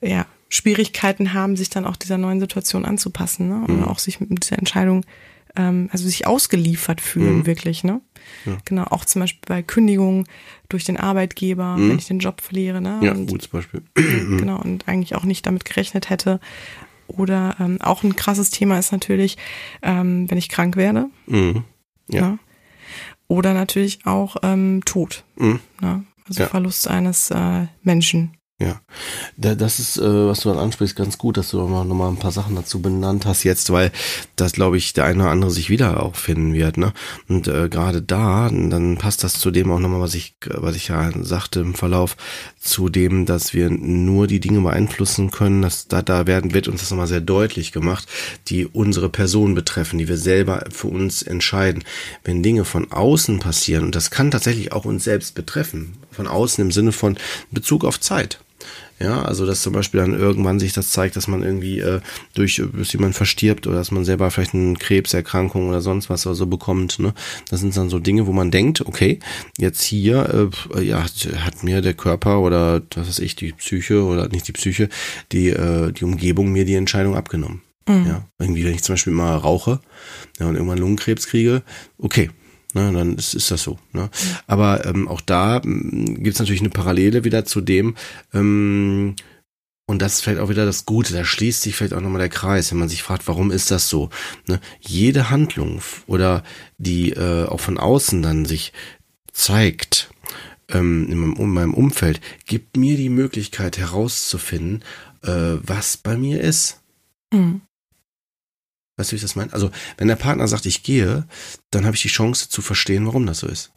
ja, Schwierigkeiten haben, sich dann auch dieser neuen Situation anzupassen, ne? Und mhm. auch sich mit dieser Entscheidung, ähm, also sich ausgeliefert fühlen, mhm. wirklich, ne? Ja. Genau, auch zum Beispiel bei Kündigung durch den Arbeitgeber, mhm. wenn ich den Job verliere, ne? Ja, und, gutes Beispiel. genau, und eigentlich auch nicht damit gerechnet hätte. Oder ähm, auch ein krasses Thema ist natürlich, ähm, wenn ich krank werde. Mhm. Ja. Ne? Oder natürlich auch ähm, Tod. Mhm. Ne? Also ja. Verlust eines äh, Menschen. Ja, das ist, äh, was du dann ansprichst, ganz gut, dass du mal ein paar Sachen dazu benannt hast jetzt, weil das, glaube ich, der eine oder andere sich wieder auch finden wird. Ne? Und äh, gerade da, dann passt das zu dem auch nochmal, was ich, was ich ja sagte im Verlauf, zu dem, dass wir nur die Dinge beeinflussen können, dass da, da werden, wird uns das nochmal sehr deutlich gemacht, die unsere Person betreffen, die wir selber für uns entscheiden. Wenn Dinge von außen passieren, und das kann tatsächlich auch uns selbst betreffen, von außen im Sinne von Bezug auf Zeit ja, also dass zum Beispiel dann irgendwann sich das zeigt, dass man irgendwie äh, durch, bis jemand verstirbt oder dass man selber vielleicht eine Krebserkrankung oder sonst was oder so bekommt. Ne? Das sind dann so Dinge, wo man denkt, okay, jetzt hier äh, ja, hat mir der Körper oder was weiß ich, die Psyche oder nicht die Psyche, die, äh, die Umgebung mir die Entscheidung abgenommen. Mhm. Ja, irgendwie, wenn ich zum Beispiel mal rauche ja, und irgendwann Lungenkrebs kriege, okay, Ne, dann ist, ist das so. Ne? Aber ähm, auch da ähm, gibt es natürlich eine Parallele wieder zu dem, ähm, und das ist vielleicht auch wieder das Gute, da schließt sich vielleicht auch nochmal der Kreis, wenn man sich fragt, warum ist das so? Ne? Jede Handlung oder die äh, auch von außen dann sich zeigt ähm, in, meinem, in meinem Umfeld, gibt mir die Möglichkeit herauszufinden, äh, was bei mir ist. Mhm. Weißt du, wie ich das meine? Also, wenn der Partner sagt, ich gehe, dann habe ich die Chance zu verstehen, warum das so ist.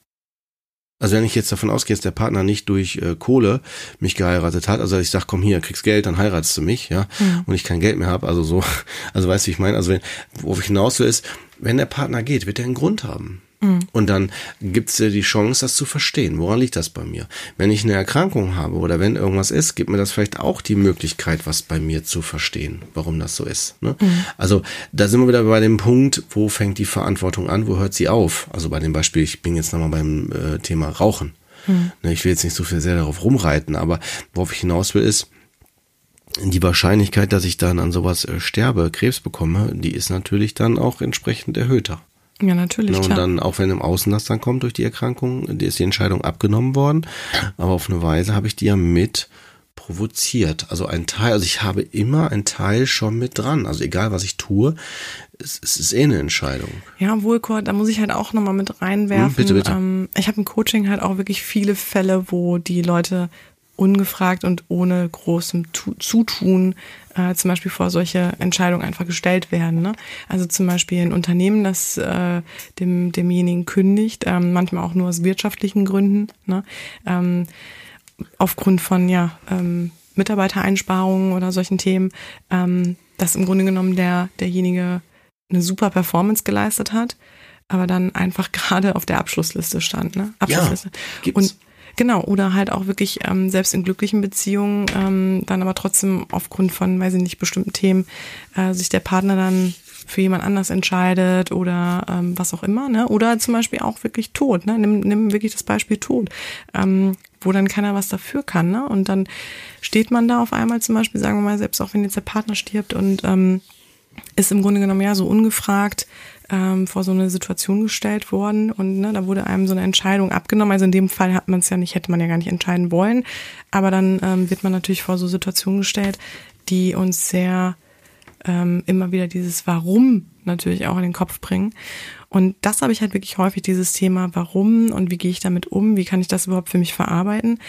Also wenn ich jetzt davon ausgehe, dass der Partner nicht durch äh, Kohle mich geheiratet hat, also ich sag, komm hier, kriegst Geld, dann heiratest du mich, ja, mhm. und ich kein Geld mehr habe, also so, also weißt du, wie ich meine, also wenn, worauf ich hinaus will, ist, wenn der Partner geht, wird er einen Grund haben. Mhm. Und dann gibt es dir die Chance, das zu verstehen. Woran liegt das bei mir? Wenn ich eine Erkrankung habe oder wenn irgendwas ist, gibt mir das vielleicht auch die Möglichkeit, was bei mir zu verstehen, warum das so ist. Ne? Mhm. Also da sind wir wieder bei dem Punkt, wo fängt die Verantwortung an, wo hört sie auf? Also bei dem Beispiel, ich bin jetzt nochmal beim äh, Thema Rauchen. Mhm. Ich will jetzt nicht so viel sehr darauf rumreiten, aber worauf ich hinaus will, ist, die Wahrscheinlichkeit, dass ich dann an sowas äh, sterbe, Krebs bekomme, die ist natürlich dann auch entsprechend erhöhter. Ja, natürlich. Ne, und klar. dann, auch wenn im Außen das dann kommt durch die Erkrankung, die ist die Entscheidung abgenommen worden. Aber auf eine Weise habe ich die ja mit provoziert. Also ein Teil, also ich habe immer ein Teil schon mit dran. Also egal was ich tue, es, es ist eh eine Entscheidung. Ja, Wohlkord, da muss ich halt auch nochmal mit reinwerfen. Hm, bitte, bitte. Ähm, ich habe im Coaching halt auch wirklich viele Fälle, wo die Leute ungefragt und ohne großem tu Zutun äh, zum Beispiel vor solche Entscheidungen einfach gestellt werden. Ne? Also zum Beispiel ein Unternehmen, das äh, dem, demjenigen kündigt, ähm, manchmal auch nur aus wirtschaftlichen Gründen, ne? ähm, aufgrund von ja ähm, Mitarbeitereinsparungen oder solchen Themen, ähm, dass im Grunde genommen der derjenige eine super Performance geleistet hat, aber dann einfach gerade auf der Abschlussliste stand. Ne? Abschlussliste. gibt's. Und Genau, oder halt auch wirklich ähm, selbst in glücklichen Beziehungen ähm, dann aber trotzdem aufgrund von, weiß ich nicht, bestimmten Themen äh, sich der Partner dann für jemand anders entscheidet oder ähm, was auch immer, ne? Oder zum Beispiel auch wirklich Tod, ne? Nimm, nimm wirklich das Beispiel Tod, ähm, wo dann keiner was dafür kann, ne? Und dann steht man da auf einmal zum Beispiel, sagen wir mal, selbst auch wenn jetzt der Partner stirbt und ähm, ist im Grunde genommen ja so ungefragt ähm, vor so eine Situation gestellt worden und ne, da wurde einem so eine Entscheidung abgenommen. Also in dem Fall hat man es ja nicht, hätte man ja gar nicht entscheiden wollen. Aber dann ähm, wird man natürlich vor so Situationen gestellt, die uns sehr ähm, immer wieder dieses Warum natürlich auch in den Kopf bringen. Und das habe ich halt wirklich häufig, dieses Thema Warum und wie gehe ich damit um, wie kann ich das überhaupt für mich verarbeiten.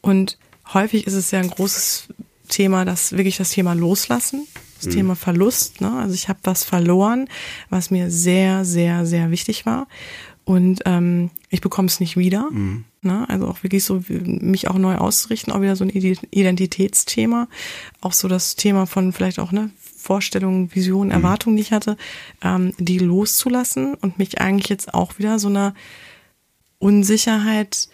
Und häufig ist es ja ein großes Thema, das wirklich das Thema Loslassen, das Mhm. Thema Verlust. Ne? Also ich habe was verloren, was mir sehr, sehr, sehr wichtig war. Und ähm, ich bekomme es nicht wieder. Mhm. Ne? Also auch wirklich so, mich auch neu auszurichten, auch wieder so ein Ide- Identitätsthema. Auch so das Thema von vielleicht auch ne, Vorstellungen, Visionen, Erwartungen, die ich hatte, ähm, die loszulassen und mich eigentlich jetzt auch wieder so einer Unsicherheit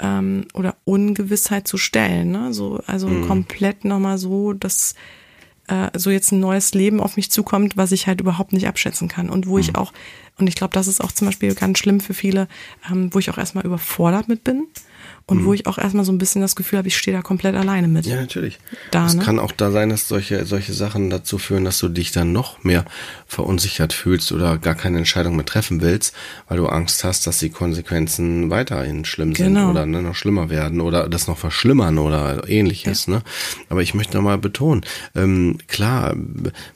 ähm, oder Ungewissheit zu stellen. Ne? So, also komplett nochmal so, dass äh, so jetzt ein neues Leben auf mich zukommt, was ich halt überhaupt nicht abschätzen kann. Und wo ich auch, und ich glaube, das ist auch zum Beispiel ganz schlimm für viele, ähm, wo ich auch erstmal überfordert mit bin und wo ich auch erstmal so ein bisschen das Gefühl habe, ich stehe da komplett alleine mit. Ja, natürlich. Da, es ne? kann auch da sein, dass solche, solche Sachen dazu führen, dass du dich dann noch mehr verunsichert fühlst oder gar keine Entscheidung mehr treffen willst, weil du Angst hast, dass die Konsequenzen weiterhin schlimm sind Genau. oder ne, noch schlimmer werden oder das noch verschlimmern oder ähnliches. Ne? Aber ich möchte nochmal betonen, ähm, klar,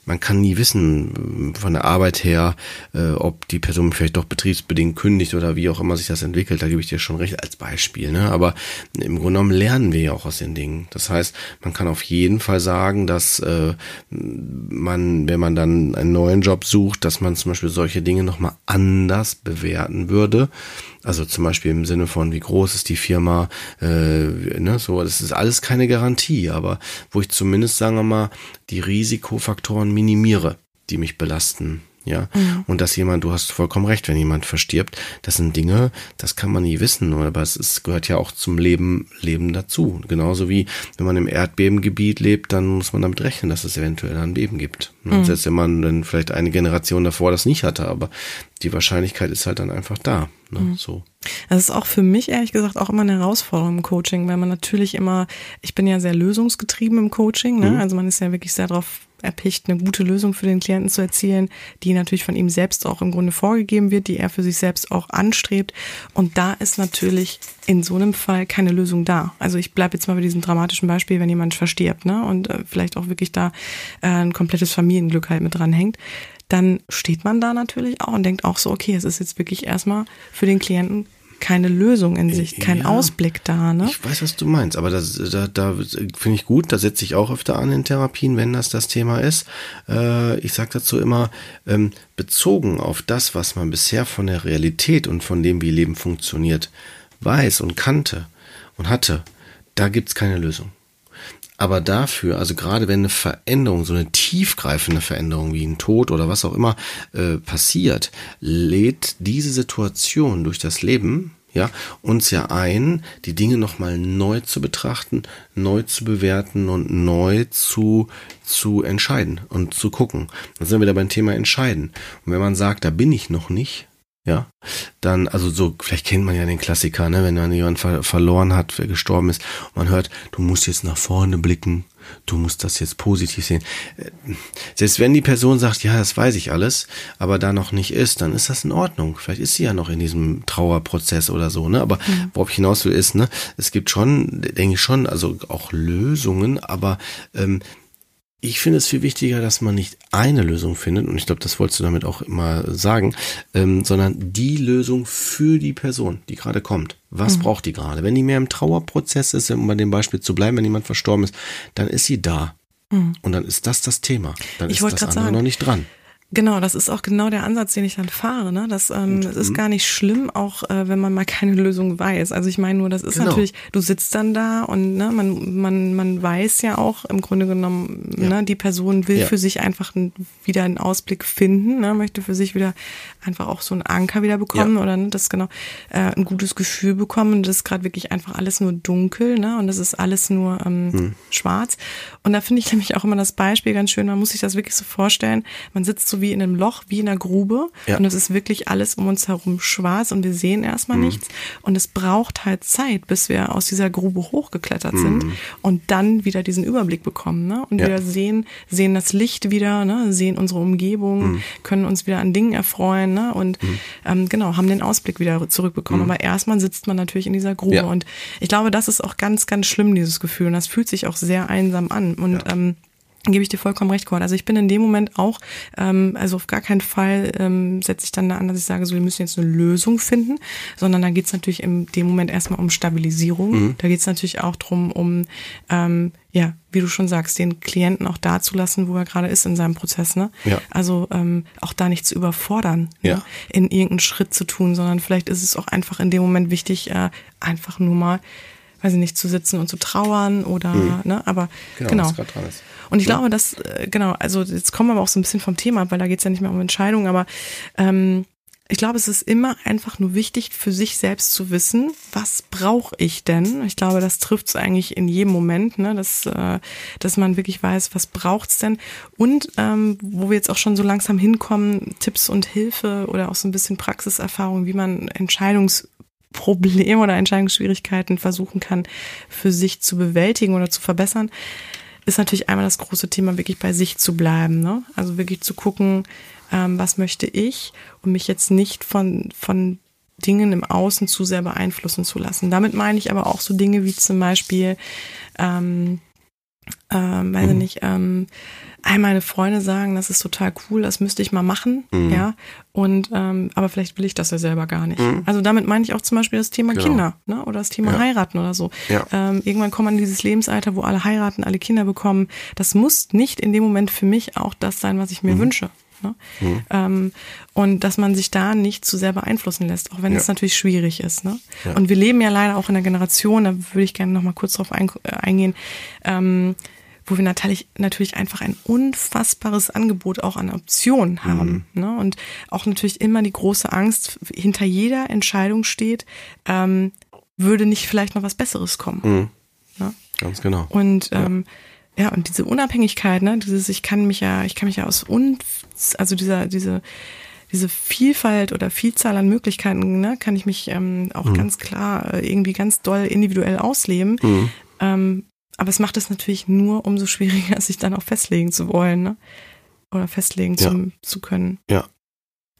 man kann nie wissen von der Arbeit her, äh, ob die Person vielleicht doch betriebsbedingt kündigt oder wie auch immer sich das entwickelt. Da gebe ich dir schon recht als Beispiel. Ne? Aber im Grunde genommen lernen wir ja auch aus den Dingen. Das heißt, man kann auf jeden Fall sagen, dass äh, man, wenn man dann einen neuen Job sucht, dass man zum Beispiel solche Dinge nochmal anders bewerten würde. Also zum Beispiel im Sinne von, wie groß ist die Firma, äh, ne, so, das ist alles keine Garantie, aber wo ich zumindest, sagen wir mal, die Risikofaktoren minimiere, die mich belasten. Ja, und dass jemand, du hast vollkommen recht, wenn jemand verstirbt, das sind Dinge, das kann man nie wissen, aber es ist, gehört ja auch zum Leben, Leben dazu. Genauso wie, wenn man im Erdbebengebiet lebt, dann muss man damit rechnen, dass es eventuell ein Beben gibt. Mhm. Selbst wenn man dann vielleicht eine Generation davor das nicht hatte, aber die Wahrscheinlichkeit ist halt dann einfach da. Ne? So. Das ist auch für mich ehrlich gesagt auch immer eine Herausforderung im Coaching, weil man natürlich immer, ich bin ja sehr lösungsgetrieben im Coaching, ne? also man ist ja wirklich sehr darauf erpicht, eine gute Lösung für den Klienten zu erzielen, die natürlich von ihm selbst auch im Grunde vorgegeben wird, die er für sich selbst auch anstrebt. Und da ist natürlich in so einem Fall keine Lösung da. Also ich bleibe jetzt mal bei diesem dramatischen Beispiel, wenn jemand verstirbt, ne? Und äh, vielleicht auch wirklich da äh, ein komplettes Familienglück halt mit dranhängt dann steht man da natürlich auch und denkt auch so, okay, es ist jetzt wirklich erstmal für den Klienten keine Lösung in Sicht, kein Ja. Ausblick da, ne? Ich weiß, was du meinst, aber das, da, da finde ich gut, da setze ich auch öfter an in Therapien, wenn das das Thema ist. Äh, ich sage dazu immer, ähm, bezogen auf das, was man bisher von der Realität und von dem, wie Leben funktioniert, weiß und kannte und hatte, da gibt's keine Lösung. Aber dafür, also gerade wenn eine Veränderung, so eine tiefgreifende Veränderung wie ein Tod oder was auch immer äh, passiert, lädt diese Situation durch das Leben ja, uns ja ein, die Dinge nochmal neu zu betrachten, neu zu bewerten und neu zu, zu entscheiden und zu gucken. Dann sind wir wieder beim Thema Entscheiden. Und wenn man sagt, da bin ich noch nicht, ja, dann, also so, vielleicht kennt man ja den Klassiker, ne, wenn man jemanden ver verloren hat, wer gestorben ist, und man hört, du musst jetzt nach vorne blicken, du musst das jetzt positiv sehen. Äh, selbst wenn die Person sagt, ja, das weiß ich alles, aber da noch nicht ist, dann ist das in Ordnung. Vielleicht ist sie ja noch in diesem Trauerprozess oder so, ne? Aber mhm. worauf ich hinaus will, ist, ne, es gibt schon, denke ich schon, also auch Lösungen, aber ähm, ich finde es viel wichtiger, dass man nicht eine Lösung findet, und ich glaube, das wolltest du damit auch immer sagen, ähm, sondern die Lösung für die Person, die gerade kommt. Was mhm. braucht die gerade? Wenn die mehr im Trauerprozess ist, um bei dem Beispiel zu bleiben, wenn jemand verstorben ist, dann ist sie da. Mhm. Und dann ist das das Thema. Dann ich ist das andere sagen, noch nicht dran. Genau, das ist auch genau der Ansatz, den ich dann fahre. Ne? Das ähm, es ist mhm. gar nicht schlimm, auch äh, wenn man mal keine Lösung weiß. Also ich meine nur, das ist genau. natürlich, du sitzt dann da und ne, man, man, man weiß ja auch im Grunde genommen, ja. ne, die Person will ja. für sich einfach ein, wieder einen Ausblick finden, ne, möchte für sich wieder einfach auch so einen Anker wieder bekommen ja. oder ne, das genau äh, ein gutes Gefühl bekommen. Und das ist gerade wirklich einfach alles nur dunkel, ne? Und das ist alles nur ähm, hm. schwarz. Und da finde ich nämlich auch immer das Beispiel ganz schön. Man muss sich das wirklich so vorstellen. Man sitzt so wie in einem Loch, wie in einer Grube. Ja. Und es ist wirklich alles um uns herum schwarz und wir sehen erstmal mhm. nichts. Und es braucht halt Zeit, bis wir aus dieser Grube hochgeklettert mhm. sind und dann wieder diesen Überblick bekommen. Ne? Und ja. wieder sehen, sehen das Licht wieder, ne? sehen unsere Umgebung, mhm. können uns wieder an Dingen erfreuen ne? und mhm. ähm, genau, haben den Ausblick wieder zurückbekommen. Mhm. Aber erstmal sitzt man natürlich in dieser Grube. Ja. Und ich glaube, das ist auch ganz, ganz schlimm, dieses Gefühl. Und das fühlt sich auch sehr einsam an. Und ähm, gebe ich dir vollkommen recht, Cord. Also ich bin in dem Moment auch, ähm, also auf gar keinen Fall ähm, setze ich dann da an, dass ich sage, so wir müssen jetzt eine Lösung finden, sondern da geht es natürlich in dem Moment erstmal um Stabilisierung. Mhm. Da geht es natürlich auch drum, um ähm, ja, wie du schon sagst, den Klienten auch da zu lassen, wo er gerade ist in seinem Prozess, ne? Ja. Also ähm, auch da nicht zu überfordern, ne? ja. ne? in irgendeinen Schritt zu tun, sondern vielleicht ist es auch einfach in dem Moment wichtig, äh, einfach nur mal weiß ich nicht, zu sitzen und zu trauern oder, mhm. ne, aber genau. genau. Und ich glaube, dass, äh, genau, also jetzt kommen wir aber auch so ein bisschen vom Thema ab, weil da geht es ja nicht mehr um Entscheidungen, aber ähm, ich glaube, es ist immer einfach nur wichtig für sich selbst zu wissen, was brauche ich denn? Ich glaube, das trifft es eigentlich in jedem Moment, ne, dass, äh, dass man wirklich weiß, was braucht's denn? Und ähm, wo wir jetzt auch schon so langsam hinkommen, Tipps und Hilfe oder auch so ein bisschen Praxiserfahrung, wie man Entscheidungs Probleme oder Entscheidungsschwierigkeiten versuchen kann, für sich zu bewältigen oder zu verbessern, ist natürlich einmal das große Thema, wirklich bei sich zu bleiben. Ne? Also wirklich zu gucken, ähm, was möchte ich und mich jetzt nicht von, von Dingen im Außen zu sehr beeinflussen zu lassen. Damit meine ich aber auch so Dinge wie zum Beispiel, ähm, ähm, weiß ich mhm. nicht, ähm, all meine Freunde sagen, das ist total cool, das müsste ich mal machen, mhm. ja. Und ähm, aber vielleicht will ich das ja selber gar nicht. Mhm. Also damit meine ich auch zum Beispiel das Thema genau. Kinder, ne? Oder das Thema ja. heiraten oder so. Ja. Ähm, irgendwann kommt man in dieses Lebensalter, wo alle heiraten, alle Kinder bekommen. Das muss nicht in dem Moment für mich auch das sein, was ich mir mhm. wünsche. Ne? Mhm. Ähm, und dass man sich da nicht zu sehr beeinflussen lässt, auch wenn ja. es natürlich schwierig ist. Ne? Ja. Und wir leben ja leider auch in einer Generation, da würde ich gerne noch mal kurz drauf ein, äh, eingehen, ähm, wo wir natürlich, natürlich einfach ein unfassbares Angebot auch an Optionen haben. Mhm. Ne? Und auch natürlich immer die große Angst, hinter jeder Entscheidung steht, ähm, würde nicht vielleicht noch was Besseres kommen. Mhm. Ne? Ganz genau. Und ähm, ja. ja, und diese Unabhängigkeit, ne, dieses, ich kann mich ja, ich kann mich ja aus un, also dieser, diese, diese Vielfalt oder Vielzahl an Möglichkeiten, ne, kann ich mich ähm, auch mhm. ganz klar äh, irgendwie ganz doll individuell ausleben. Mhm. Ähm, aber es macht es natürlich nur umso schwieriger, sich dann auch festlegen zu wollen, ne? Oder festlegen ja. zu, zu können. Ja,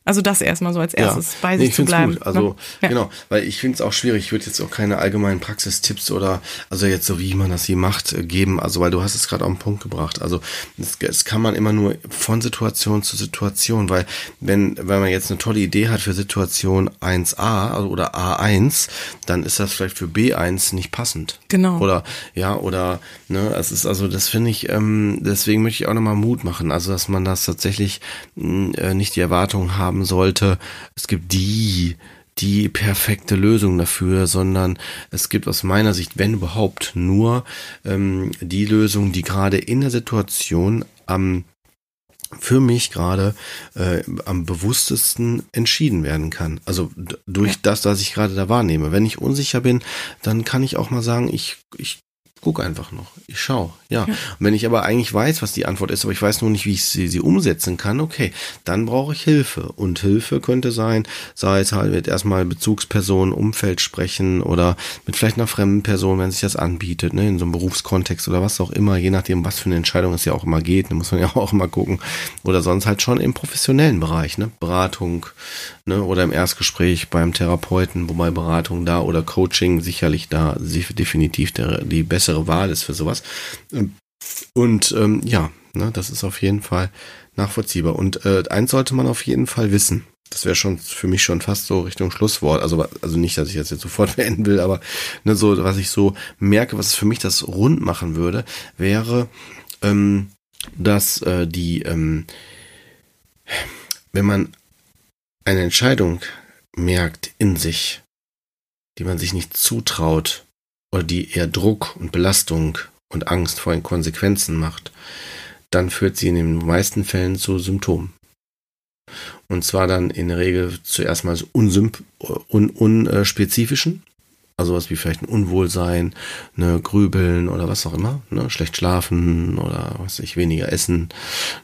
also das erstmal so als erstes, ja. bei sich nee, zu bleiben. Gut. Also ja. genau, weil ich finde es auch schwierig. Ich würde jetzt auch keine allgemeinen Praxistipps oder also jetzt so wie man das hier macht äh, geben. Also weil du hast es gerade auf den Punkt gebracht. Also es, kann man immer nur von Situation zu Situation, weil wenn wenn man jetzt eine tolle Idee hat für Situation 1a also, oder A1, dann ist das vielleicht für B1 nicht passend. Genau. Oder ja oder ne, es ist also das finde ich. Ähm, deswegen möchte ich auch nochmal Mut machen. Also dass man das tatsächlich äh, nicht die Erwartung haben haben sollte, es gibt die, die perfekte Lösung dafür, sondern es gibt aus meiner Sicht, wenn überhaupt, nur ähm, die Lösung, die gerade in der Situation am für mich gerade äh, am bewusstesten entschieden werden kann. Also durch das, was ich gerade da wahrnehme. Wenn ich unsicher bin, dann kann ich auch mal sagen, ich, ich guck einfach noch. Ich schau, ja. ja. Und wenn ich aber eigentlich weiß, was die Antwort ist, aber ich weiß nur nicht, wie ich sie, sie umsetzen kann, okay, dann brauche ich Hilfe. Und Hilfe könnte sein, sei es halt mit erstmal Bezugspersonen, Umfeld sprechen oder mit vielleicht einer fremden Person, wenn sich das anbietet, ne, in so einem Berufskontext oder was auch immer, je nachdem, was für eine Entscheidung es ja auch immer geht, da muss man ja auch immer gucken. Oder sonst halt schon im professionellen Bereich, ne, Beratung, ne, oder im Erstgespräch beim Therapeuten, wobei Beratung da oder Coaching sicherlich da definitiv der, die bessere bessere Wahl ist für sowas. Und ähm, ja, ne, das ist auf jeden Fall nachvollziehbar. Und äh, eins sollte man auf jeden Fall wissen. Das wäre schon für mich schon fast so Richtung Schlusswort. Also, also nicht, dass ich das jetzt sofort beenden will, aber ne, so, was ich so merke, was für mich das rund machen würde, wäre, ähm, dass äh, die, ähm, wenn man eine Entscheidung merkt in sich, die man sich nicht zutraut, oder die eher Druck und Belastung und Angst vor den Konsequenzen macht, dann führt sie in den meisten Fällen zu Symptomen. Und zwar dann in der Regel zuerst mal so unspezifischen, un, un, also was wie vielleicht ein Unwohlsein, ne, Grübeln oder was auch immer, ne, schlecht schlafen oder was ich weniger essen,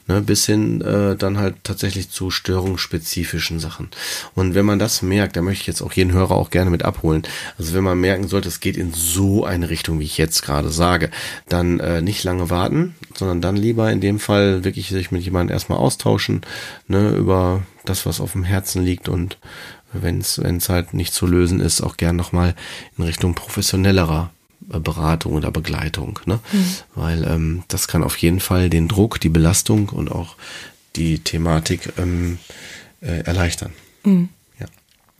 ne, bis hin äh, dann halt tatsächlich zu störungsspezifischen Sachen. Und wenn man das merkt, da möchte ich jetzt auch jeden Hörer auch gerne mit abholen. Also wenn man merken sollte, es geht in so eine Richtung, wie ich jetzt gerade sage, dann äh, nicht lange warten, sondern dann lieber in dem Fall wirklich sich mit jemandem erstmal austauschen, ne, über das, was auf dem Herzen liegt und wenn es halt nicht zu lösen ist, auch gern nochmal in Richtung professionellerer äh, Beratung oder Begleitung. Ne? Mhm. Weil ähm, das kann auf jeden Fall den Druck, die Belastung und auch die Thematik ähm, äh, erleichtern. Mhm.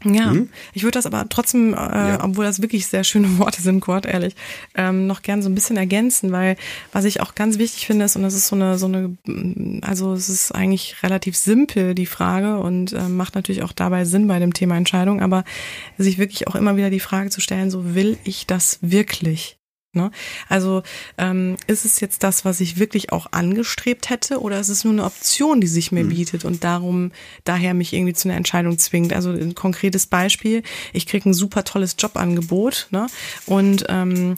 Ja, hm? ich würde das aber trotzdem, äh, ja. obwohl das wirklich sehr schöne Worte sind, Quad, ehrlich, ähm, noch gern so ein bisschen ergänzen, weil was ich auch ganz wichtig finde ist, und das ist so eine, so eine, also es ist eigentlich relativ simpel, die Frage, und äh, macht natürlich auch dabei Sinn bei dem Thema Entscheidung, aber sich wirklich auch immer wieder die Frage zu stellen, so will ich das wirklich? Ne? Also ähm, ist es jetzt das, was ich wirklich auch angestrebt hätte, oder ist es nur eine Option, die sich mir mhm. bietet und darum daher mich irgendwie zu einer Entscheidung zwingt? Also ein konkretes Beispiel: Ich kriege ein super tolles Jobangebot, ne? Und ähm,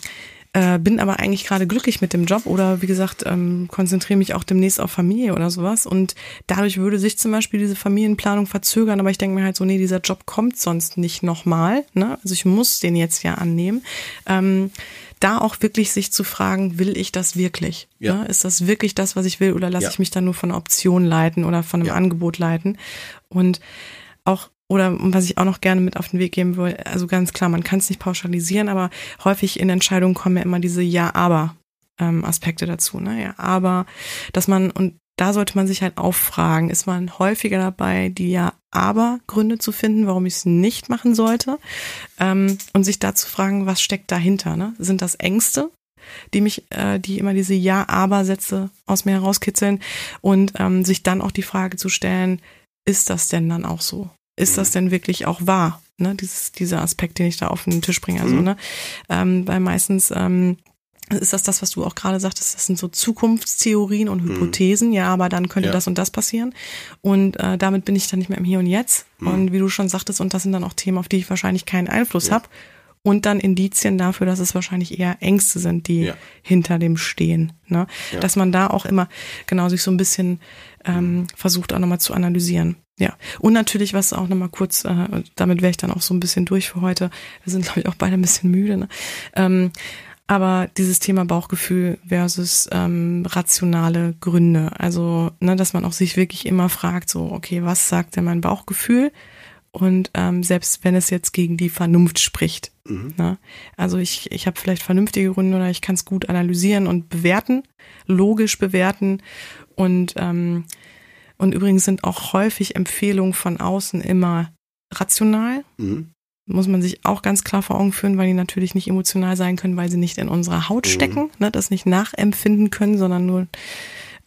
äh, bin aber eigentlich gerade glücklich mit dem Job oder wie gesagt, ähm, konzentriere mich auch demnächst auf Familie oder sowas. Und dadurch würde sich zum Beispiel diese Familienplanung verzögern, aber ich denke mir halt so, nee, dieser Job kommt sonst nicht nochmal. Ne? Also ich muss den jetzt ja annehmen. Ähm, da auch wirklich sich zu fragen, will ich das wirklich? Ja. ja ist das wirklich das, was ich will oder lasse ja. ich mich dann nur von einer Option leiten oder von einem ja. Angebot leiten? Und auch oder was ich auch noch gerne mit auf den Weg geben will, also ganz klar, man kann es nicht pauschalisieren, aber häufig in Entscheidungen kommen ja immer diese Ja-Aber ähm, Aspekte dazu. Ne? Ja, aber dass man, und da sollte man sich halt auffragen, ist man häufiger dabei, die Ja-Aber-Gründe zu finden, warum ich es nicht machen sollte ähm, und sich da zu fragen, was steckt dahinter. Ne? Sind das Ängste, die mich, äh, die immer diese Ja-Aber-Sätze aus mir herauskitzeln und ähm, sich dann auch die Frage zu stellen, ist das denn dann auch so? Ist das denn wirklich auch wahr? Ne, dieses, dieser Aspekt, den ich da auf den Tisch bringe. Also, mhm. ne, ähm, weil meistens ähm, ist das das, was du auch gerade sagtest, das sind so Zukunftstheorien und mhm. Hypothesen, mhm. ja, aber dann könnte ja. das und das passieren. Und äh, damit bin ich dann nicht mehr im Hier und Jetzt. Mhm. Und wie du schon sagtest, und das sind dann auch Themen, auf die ich wahrscheinlich keinen Einfluss ja. habe. Und dann Indizien dafür, dass es wahrscheinlich eher Ängste sind, die ja. hinter dem stehen. Ne? Dass man da auch immer genau sich so ein bisschen ähm, versucht auch nochmal zu analysieren. Ja, und natürlich, was auch nochmal kurz, äh, damit wäre ich dann auch so ein bisschen durch für heute. Wir sind, glaube ich, auch beide ein bisschen müde. Ne? Ähm, aber dieses Thema Bauchgefühl versus ähm, rationale Gründe. Also, ne, dass man auch sich wirklich immer fragt, so, okay, was sagt denn mein Bauchgefühl? Und ähm, selbst wenn es jetzt gegen die Vernunft spricht. Mhm. Ne? Also ich, ich habe vielleicht vernünftige Gründe oder ich kann es gut analysieren und bewerten, logisch bewerten. Und, ähm, und übrigens sind auch häufig Empfehlungen von außen immer rational. Mhm muss man sich auch ganz klar vor Augen führen, weil die natürlich nicht emotional sein können, weil sie nicht in unserer Haut mhm. stecken, ne, das nicht nachempfinden können, sondern nur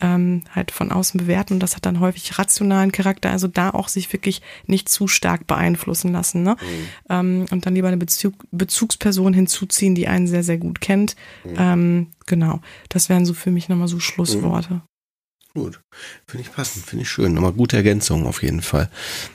ähm, halt von außen bewerten. Und das hat dann häufig rationalen Charakter. Also da auch sich wirklich nicht zu stark beeinflussen lassen. Ne? Mhm. Ähm, und dann lieber eine Bezug, Bezugsperson hinzuziehen, die einen sehr, sehr gut kennt. Mhm. Ähm, genau, das wären so für mich nochmal so Schlussworte. Gut, finde ich passend, finde ich schön. Nochmal gute Ergänzung auf jeden Fall.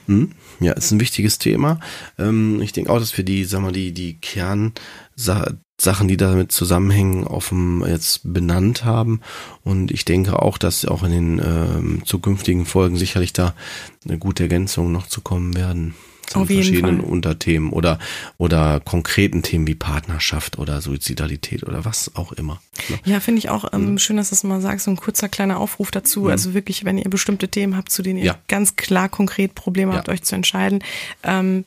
Hm? Ja, ist ein wichtiges Thema. Ähm, ich denke auch, dass wir die, sag mal, die, die Kern, Sachen, die damit zusammenhängen, offen jetzt benannt haben. Und ich denke auch, dass auch in den ähm, zukünftigen Folgen sicherlich da eine gute Ergänzung noch zu kommen werden zu verschiedenen Fall. Unterthemen oder oder konkreten Themen wie Partnerschaft oder Suizidalität oder was auch immer. ne? Ja, finde ich auch ähm, Mhm. schön, dass du es mal sagst, so ein kurzer kleiner Aufruf dazu. Also wirklich, wenn ihr bestimmte Themen habt, zu denen ihr Ja. ganz klar konkret Probleme habt, euch zu entscheiden, ähm,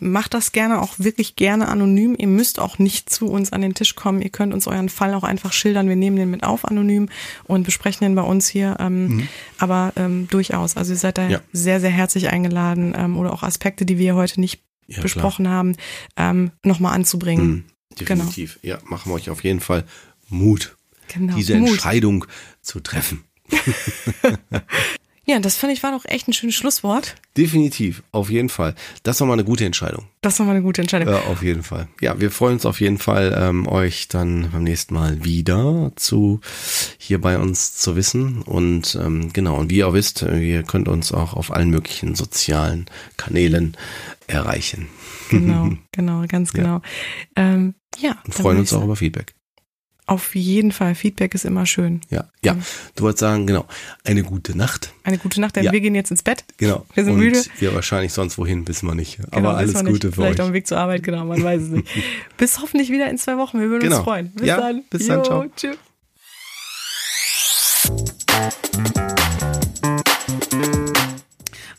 macht das gerne auch wirklich gerne anonym. Ihr müsst auch nicht zu uns an den Tisch kommen. Ihr könnt uns euren Fall auch einfach schildern. Wir nehmen den mit auf anonym und besprechen den bei uns hier. Ähm, Aber ähm, durchaus. Also ihr seid da Mhm. Ja. sehr, sehr herzlich eingeladen ähm, oder auch Aspekte, die wir heute nicht Ja, klar. besprochen haben, ähm, nochmal anzubringen. Mhm, definitiv. Ja, machen wir euch auf jeden Fall Mut, Genau. diese Mut. Entscheidung zu treffen. Ja, das fand ich war doch echt ein schönes Schlusswort. Definitiv, auf jeden Fall. Das war mal eine gute Entscheidung. Das war mal eine gute Entscheidung. Ja, auf jeden Fall. Ja, wir freuen uns auf jeden Fall, ähm, euch dann beim nächsten Mal wieder zu hier bei uns zu wissen. Und ähm, genau, und wie ihr auch wisst, äh, ihr könnt uns auch auf allen möglichen sozialen Kanälen erreichen. Genau, genau, ganz genau. Ähm, ja, Und freuen uns auch über Feedback. Auf jeden Fall. Feedback ist immer schön. Ja, ja. Du wolltest sagen, genau, eine gute Nacht. Eine gute Nacht, denn Ja. wir gehen jetzt ins Bett. Genau. Wir sind und müde. wir wahrscheinlich sonst wohin, wissen wir nicht. Genau, Aber alles. Gute für Vielleicht euch. auf dem Weg zur Arbeit, genau, man weiß es nicht. Bis hoffentlich wieder in zwei Wochen. Wir würden Genau. uns freuen. Bis Ja, dann. bis dann, ciao. Tschüss.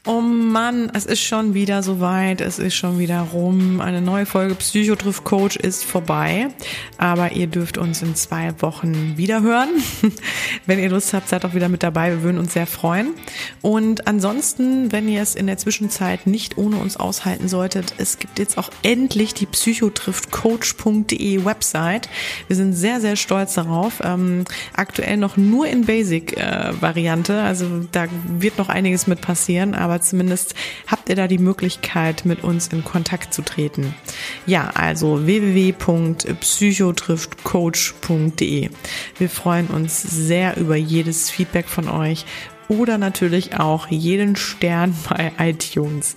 Oh Mann, es ist schon wieder soweit, es ist schon wieder rum. Eine neue Folge Psychotriff Coach ist vorbei, aber ihr dürft uns in zwei Wochen wieder hören. wenn ihr Lust habt, seid auch wieder mit dabei, wir würden uns sehr freuen. Und ansonsten, wenn ihr es in der Zwischenzeit nicht ohne uns aushalten solltet, es gibt jetzt auch endlich die psychotriftcoach.de Website. Wir sind sehr, sehr stolz darauf. Ähm, aktuell noch nur in Basic-Variante, also da wird noch einiges mit passieren, aber zumindest habt ihr da die Möglichkeit, mit uns in Kontakt zu treten. Ja, also www.psychotriftcoach.de. Wir freuen uns sehr über jedes Feedback von euch oder natürlich auch jeden Stern bei iTunes.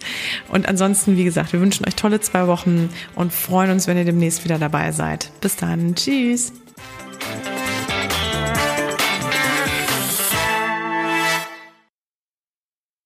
Und ansonsten, wie gesagt, wir wünschen euch tolle zwei Wochen und freuen uns, wenn ihr demnächst wieder dabei seid. Bis dann. Tschüss.